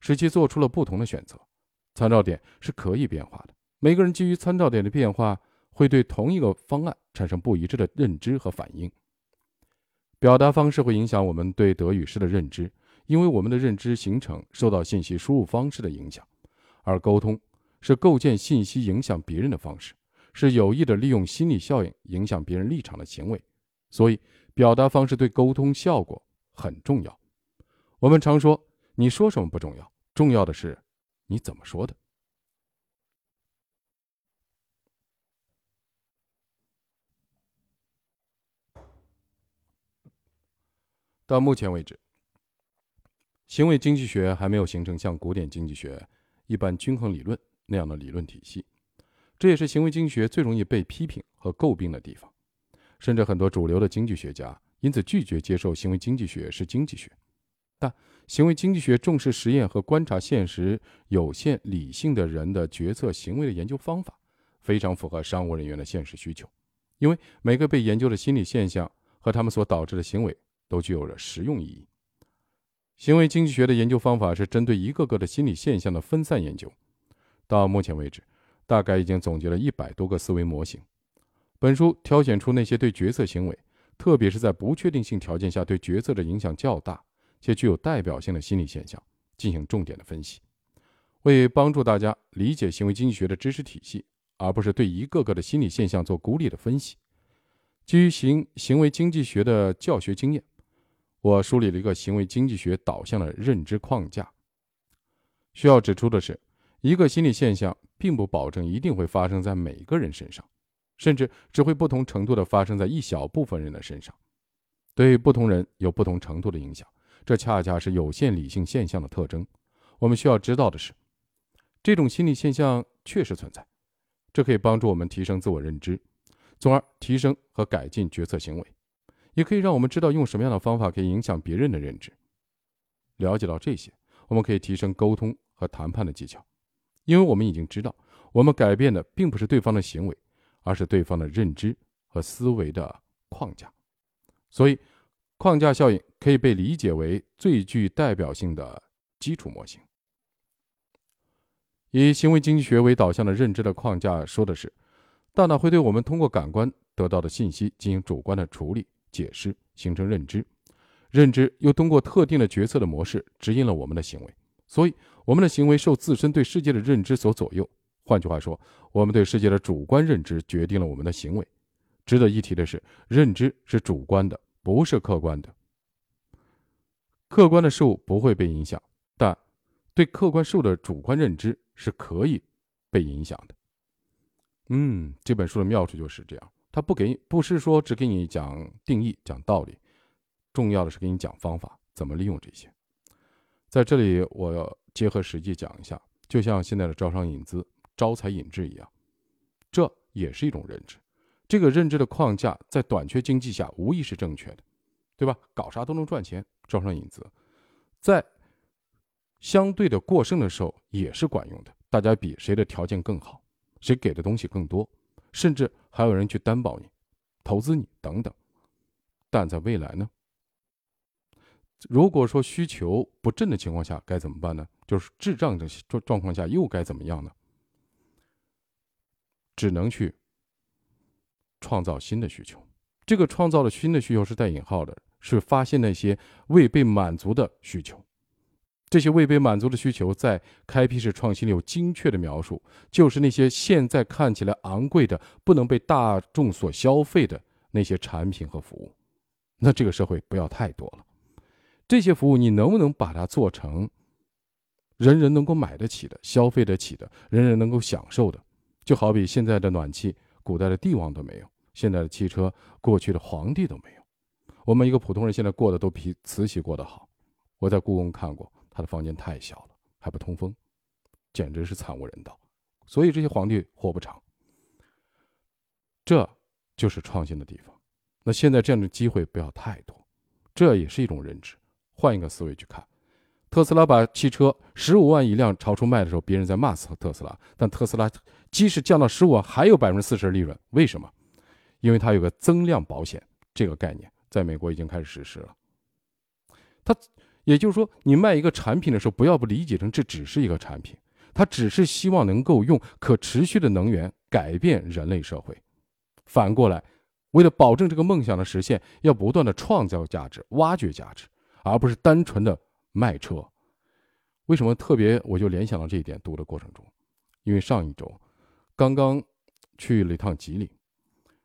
[SPEAKER 1] 使其做出了不同的选择。参照点是可以变化的，每个人基于参照点的变化，会对同一个方案产生不一致的认知和反应。表达方式会影响我们对得与失的认知，因为我们的认知形成受到信息输入方式的影响，而沟通是构建信息影响别人的方式，是有意的利用心理效应影响别人立场的行为。所以，表达方式对沟通效果。很重要。我们常说，你说什么不重要，重要的是你怎么说的。到目前为止，行为经济学还没有形成像古典经济学一般均衡理论那样的理论体系，这也是行为经济学最容易被批评和诟病的地方。甚至很多主流的经济学家。因此拒绝接受行为经济学是经济学，但行为经济学重视实验和观察现实有限理性的人的决策行为的研究方法，非常符合商务人员的现实需求。因为每个被研究的心理现象和他们所导致的行为都具有着实用意义。行为经济学的研究方法是针对一个个的心理现象的分散研究。到目前为止，大概已经总结了一百多个思维模型。本书挑选出那些对决策行为。特别是在不确定性条件下对决策的影响较大、且具有代表性的心理现象进行重点的分析，为帮助大家理解行为经济学的知识体系，而不是对一个个的心理现象做孤立的分析。基于行行为经济学的教学经验，我梳理了一个行为经济学导向的认知框架。需要指出的是，一个心理现象并不保证一定会发生在每个人身上，甚至只会不同程度的发生在一小部分人的身上，对不同人有不同程度的影响。这恰恰是有限理性现象的特征。我们需要知道的是，这种心理现象确实存在，这可以帮助我们提升自我认知，从而提升和改进决策行为，也可以让我们知道用什么样的方法可以影响别人的认知。了解到这些，我们可以提升沟通和谈判的技巧，因为我们已经知道，我们改变的并不是对方的行为，而是对方的认知和思维的框架。所以。框架效应可以被理解为最具代表性的基础模型。以行为经济学为导向的认知的框架，说的是，大脑会对我们通过感官得到的信息进行主观的处理、解释，形成认知，认知又通过特定的决策的模式指引了我们的行为。所以，我们的行为受自身对世界的认知所左右。换句话说，我们对世界的主观认知决定了我们的行为。值得一提的是，认知是主观的。不是客观的，客观的事物不会被影响，但对客观事物的主观认知是可以被影响的。嗯，这本书的妙处就是这样，他不给，不是说只给你讲定义、讲道理，重要的是给你讲方法，怎么利用这些。在这里，我要结合实际讲一下，就像现在的招商引资、招财引智一样，这也是一种认知。这个认知的框架在短缺经济下无疑是正确的，对吧？搞啥都能赚钱，招商引资，在相对的过剩的时候也是管用的。大家比谁的条件更好，谁给的东西更多，甚至还有人去担保你、投资你等等。但在未来呢？如果说需求不振的情况下该怎么办呢？就是滞胀的状状况下又该怎么样呢？只能去。创造新的需求，这个创造的新的需求是带引号的，是发现那些未被满足的需求。这些未被满足的需求，在开辟式创新里有精确的描述，就是那些现在看起来昂贵的、不能被大众所消费的那些产品和服务。那这个社会不要太多了，这些服务你能不能把它做成人人能够买得起的、消费得起的、人人能够享受的？就好比现在的暖气。古代的帝王都没有，现在的汽车，过去的皇帝都没有。我们一个普通人现在过得都比慈禧过得好。我在故宫看过，他的房间太小了，还不通风，简直是惨无人道。所以这些皇帝活不长。这就是创新的地方。那现在这样的机会不要太多，这也是一种认知。换一个思维去看。特斯拉把汽车十五万一辆超出卖的时候，别人在骂死特斯拉。但特斯拉即使降到十五万，还有百分之四十利润。为什么？因为它有个增量保险这个概念，在美国已经开始实施了。它也就是说，你卖一个产品的时候，不要不理解成这只是一个产品，它只是希望能够用可持续的能源改变人类社会。反过来，为了保证这个梦想的实现，要不断的创造价值、挖掘价值，而不是单纯的。卖车，为什么特别？我就联想到这一点。读的过程中，因为上一周刚刚去了一趟吉林，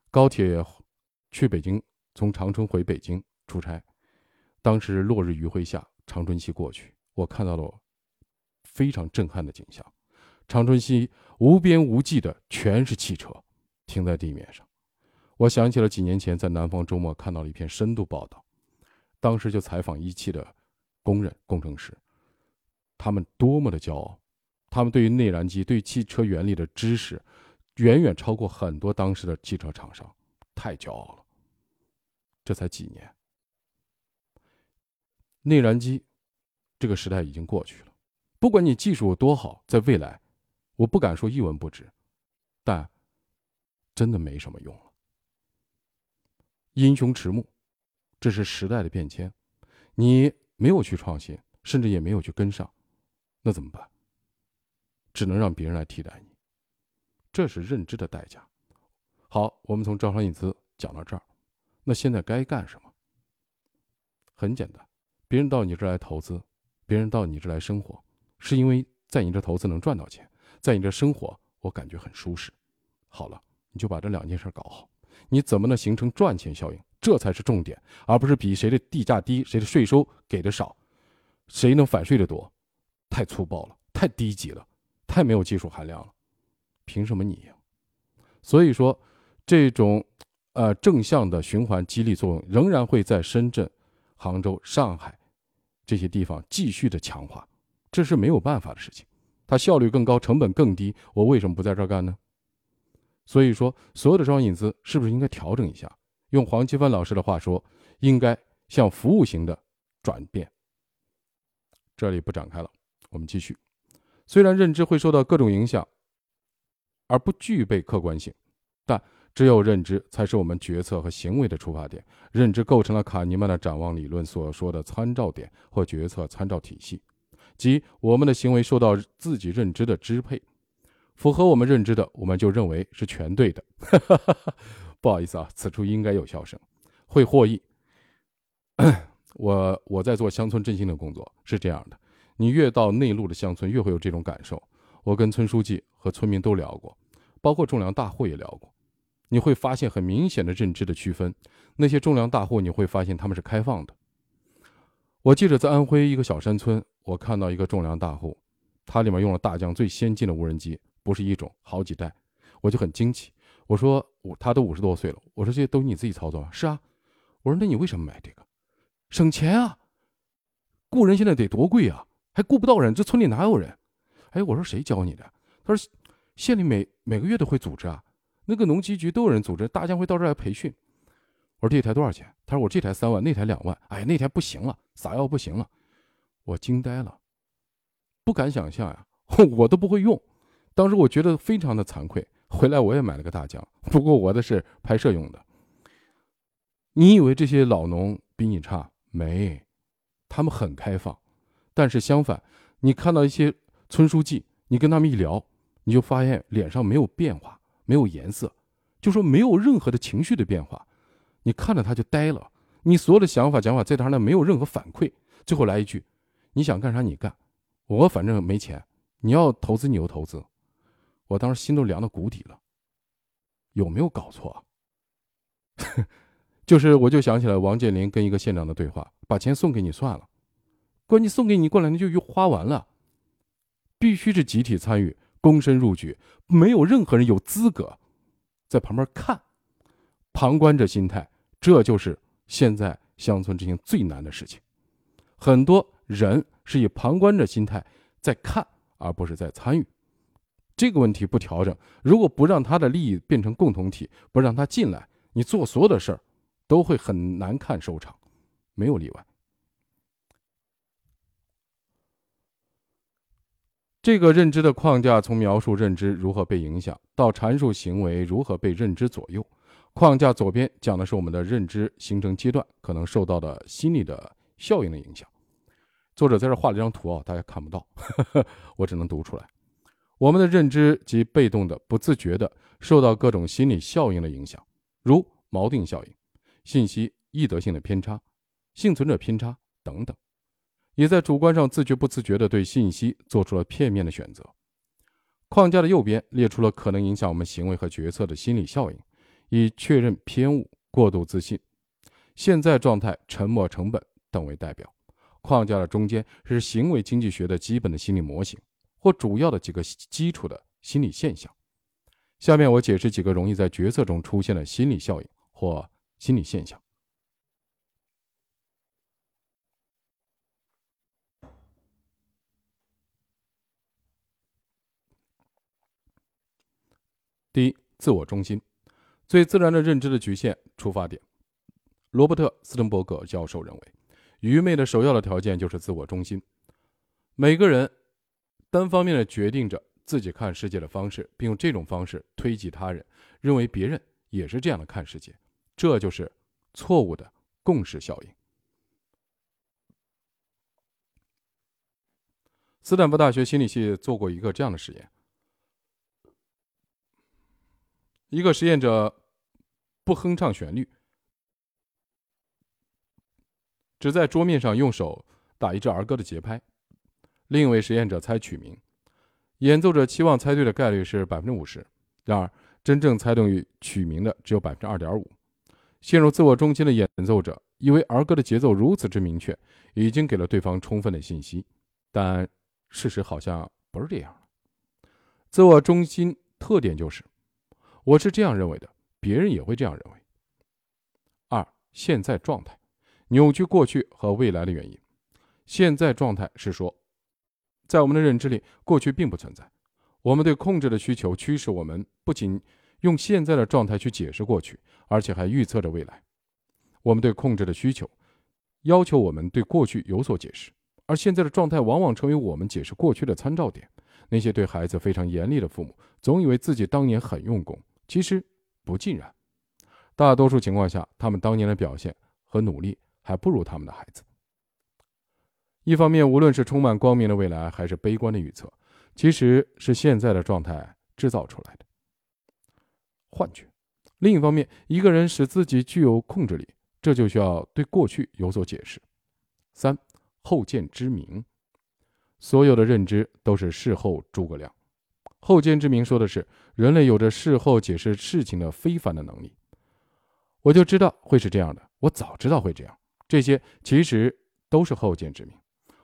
[SPEAKER 1] 高铁去北京，从长春回北京出差。当时落日余晖下，长春西过去，我看到了非常震撼的景象：长春西无边无际的全是汽车停在地面上。我想起了几年前在南方周末看到了一篇深度报道，当时就采访一汽的。工人、工程师，他们多么的骄傲！他们对于内燃机、对汽车原理的知识，远远超过很多当时的汽车厂商，太骄傲了。这才几年，内燃机这个时代已经过去了。不管你技术有多好，在未来，我不敢说一文不值，但真的没什么用了。英雄迟暮，这是时代的变迁，你。没有去创新，甚至也没有去跟上，那怎么办？只能让别人来替代你，这是认知的代价。好，我们从招商引资讲到这儿，那现在该干什么？很简单，别人到你这来投资，别人到你这来生活，是因为在你这投资能赚到钱，在你这生活我感觉很舒适。好了，你就把这两件事搞好。你怎么能形成赚钱效应？这才是重点，而不是比谁的地价低，谁的税收给的少，谁能反税的多。太粗暴了，太低级了，太没有技术含量了。凭什么你赢？所以说，这种呃正向的循环激励作用仍然会在深圳、杭州、上海这些地方继续的强化，这是没有办法的事情。它效率更高，成本更低，我为什么不在这儿干呢？所以说，所有的招商引资是不是应该调整一下？用黄奇帆老师的话说，应该向服务型的转变。这里不展开了，我们继续。虽然认知会受到各种影响，而不具备客观性，但只有认知才是我们决策和行为的出发点。认知构成了卡尼曼的展望理论所说的参照点或决策参照体系，即我们的行为受到自己认知的支配。符合我们认知的，我们就认为是全对的。不好意思啊，此处应该有笑声，会获益。我我在做乡村振兴的工作，是这样的：你越到内陆的乡村，越会有这种感受。我跟村书记和村民都聊过，包括种粮大户也聊过，你会发现很明显的认知的区分。那些种粮大户，你会发现他们是开放的。我记得在安徽一个小山村，我看到一个种粮大户，他里面用了大疆最先进的无人机。不是一种，好几代，我就很惊奇。我说，我他都五十多岁了，我说这些都你自己操作吗？是啊。我说那你为什么买这个？省钱啊。雇人现在得多贵啊，还雇不到人，这村里哪有人？哎，我说谁教你的？他说县里每每个月都会组织啊，那个农机局都有人组织，大家会到这儿来培训。我说这台多少钱？他说我这台三万，那台两万。哎呀，那台不行了，撒药不行了。我惊呆了，不敢想象呀，我都不会用。当时我觉得非常的惭愧，回来我也买了个大疆，不过我的是拍摄用的。你以为这些老农比你差没？他们很开放，但是相反，你看到一些村书记，你跟他们一聊，你就发现脸上没有变化，没有颜色，就说没有任何的情绪的变化，你看着他就呆了，你所有的想法讲法在他那没有任何反馈，最后来一句，你想干啥你干，我反正没钱，你要投资你就投资。我当时心都凉到谷底了，有没有搞错？就是，我就想起来王健林跟一个县长的对话：把钱送给你算了，关键送给你过两天就又花完了，必须是集体参与，躬身入局，没有任何人有资格在旁边看，旁观者心态，这就是现在乡村执行最难的事情。很多人是以旁观者心态在看，而不是在参与。这个问题不调整，如果不让他的利益变成共同体，不让他进来，你做所有的事儿都会很难看收场，没有例外。这个认知的框架从描述认知如何被影响，到阐述行为如何被认知左右。框架左边讲的是我们的认知形成阶段可能受到的心理的效应的影响。作者在这画了一张图啊，大家看不到，我只能读出来。我们的认知及被动的、不自觉的受到各种心理效应的影响，如锚定效应、信息易得性的偏差、幸存者偏差等等，也在主观上自觉不自觉地对信息做出了片面的选择。框架的右边列出了可能影响我们行为和决策的心理效应，以确认偏误、过度自信、现在状态、沉没成本等为代表。框架的中间是行为经济学的基本的心理模型。或主要的几个基础的心理现象。下面我解释几个容易在决策中出现的心理效应或心理现象。第一，自我中心，最自然的认知的局限出发点。罗伯特·斯滕伯格教授认为，愚昧的首要的条件就是自我中心。每个人。单方面的决定着自己看世界的方式，并用这种方式推及他人，认为别人也是这样的看世界，这就是错误的共识效应。斯坦福大学心理系做过一个这样的实验：一个实验者不哼唱旋律，只在桌面上用手打一支儿歌的节拍。另一位实验者猜曲名，演奏者期望猜对的概率是百分之五十，然而真正猜对曲名的只有百分之二点五。陷入自我中心的演奏者以为儿歌的节奏如此之明确，已经给了对方充分的信息，但事实好像不是这样。自我中心特点就是，我是这样认为的，别人也会这样认为。二、现在状态扭曲过去和未来的原因。现在状态是说，在我们的认知里，过去并不存在。我们对控制的需求驱使我们不仅用现在的状态去解释过去。而且还预测着未来。我们对控制的需求，要求我们对过去有所解释，而现在的状态往往成为我们解释过去的参照点。那些对孩子非常严厉的父母，总以为自己当年很用功，其实不尽然。大多数情况下，他们当年的表现和努力还不如他们的孩子。一方面，无论是充满光明的未来，还是悲观的预测，其实是现在的状态制造出来的幻觉。另一方面，一个人使自己具有控制力，这就需要对过去有所解释。三后见之明，所有的认知都是事后诸葛亮。后见之明说的是人类有着事后解释事情的非凡的能力。我就知道会是这样的，我早知道会这样。这些其实都是后见之明。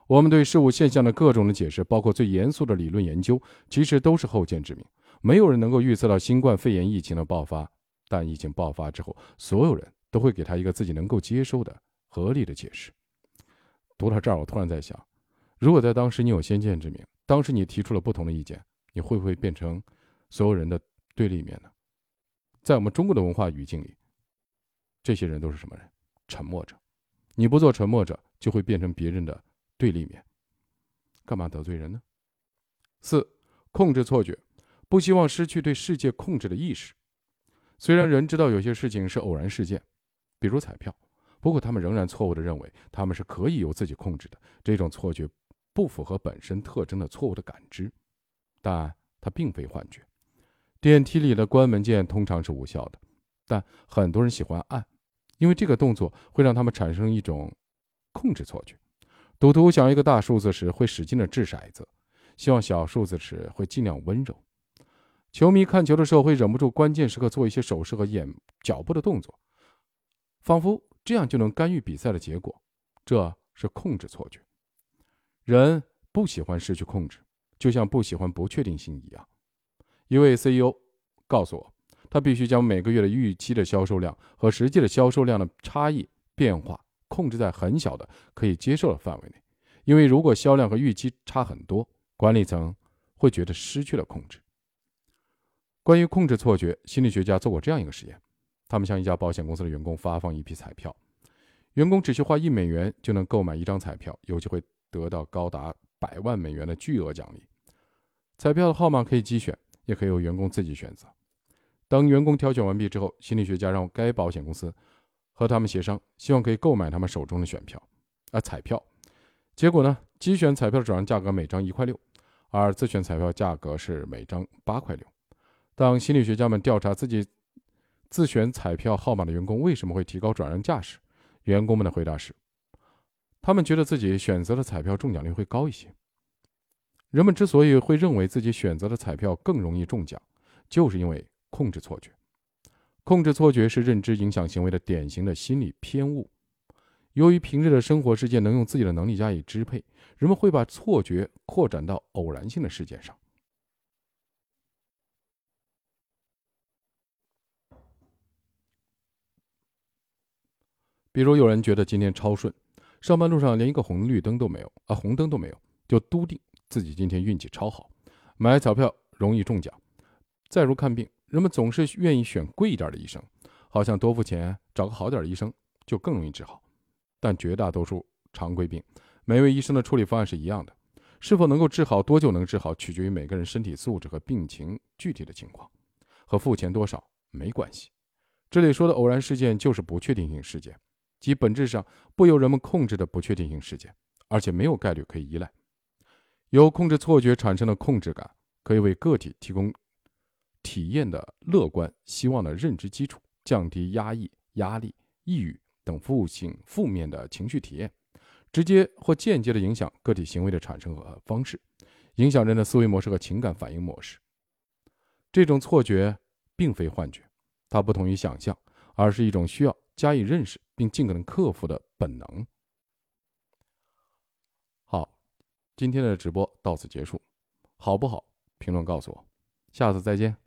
[SPEAKER 1] 我们对事物现象的各种的解释，包括最严肃的理论研究，其实都是后见之明。没有人能够预测到新冠肺炎疫情的爆发。但疫情爆发之后，所有人都会给他一个自己能够接受的合理的解释。读到这儿，我突然在想，如果在当时你有先见之明，当时你提出了不同的意见，你会不会变成所有人的对立面呢？在我们中国的文化语境里，这些人都是什么人？沉默者。你不做沉默者，就会变成别人的对立面。干嘛得罪人呢？四，控制错觉，不希望失去对世界控制的意识。虽然人知道有些事情是偶然事件，比如彩票，不过他们仍然错误地认为他们是可以由自己控制的。这种错觉不符合本身特征的错误的感知，但它并非幻觉。电梯里的关门键通常是无效的，但很多人喜欢按，因为这个动作会让他们产生一种控制错觉。赌徒想要一个大数字时会使劲地掷骰子，希望小数字时会尽量温柔。球迷看球的时候会忍不住关键时刻做一些手势和眼脚步的动作，仿佛这样就能干预比赛的结果。这是控制错觉。人不喜欢失去控制，就像不喜欢不确定性一样。一位 CEO 告诉我，他必须将每个月的预期的销售量和实际的销售量的差异变化控制在很小的可以接受的范围内，因为如果销量和预期差很多，管理层会觉得失去了控制。关于控制错觉，心理学家做过这样一个实验：他们向一家保险公司的员工发放一批彩票，员工只需花一美元就能购买一张彩票，有机会得到高达百万美元的巨额奖励。彩票的号码可以机选，也可以由员工自己选择。当员工挑选完毕之后，心理学家让该保险公司和他们协商，希望可以购买他们手中的选票啊彩票。结果呢，机选彩票的转让价格每张一块六，而自选彩票价格是每张八块六。当心理学家们调查自己自选彩票号码的员工为什么会提高转让价时，员工们的回答是：他们觉得自己选择的彩票中奖率会高一些。人们之所以会认为自己选择的彩票更容易中奖，就是因为控制错觉。控制错觉是认知影响行为的典型的心理偏误。由于平日的生活事件能用自己的能力加以支配，人们会把错觉扩展到偶然性的事件上。比如有人觉得今天超顺，上班路上连一个红绿灯都没有啊，红灯都没有，就笃定自己今天运气超好，买彩票容易中奖。再如看病，人们总是愿意选贵一点的医生，好像多付钱找个好点的医生就更容易治好。但绝大多数常规病，每位医生的处理方案是一样的，是否能够治好，多久能治好，取决于每个人身体素质和病情具体的情况，和付钱多少没关系。这里说的偶然事件就是不确定性事件。即本质上不由人们控制的不确定性事件，而且没有概率可以依赖。由控制错觉产生的控制感，可以为个体提供体验的乐观、希望的认知基础，降低压抑、压力、抑郁等负性负面的情绪体验，直接或间接的影响个体行为的产生和方式，影响人的思维模式和情感反应模式。这种错觉并非幻觉，它不同于想象，而是一种需要加以认识并尽可能克服的本能。好，今天的直播到此结束，好不好？评论告诉我，下次再见。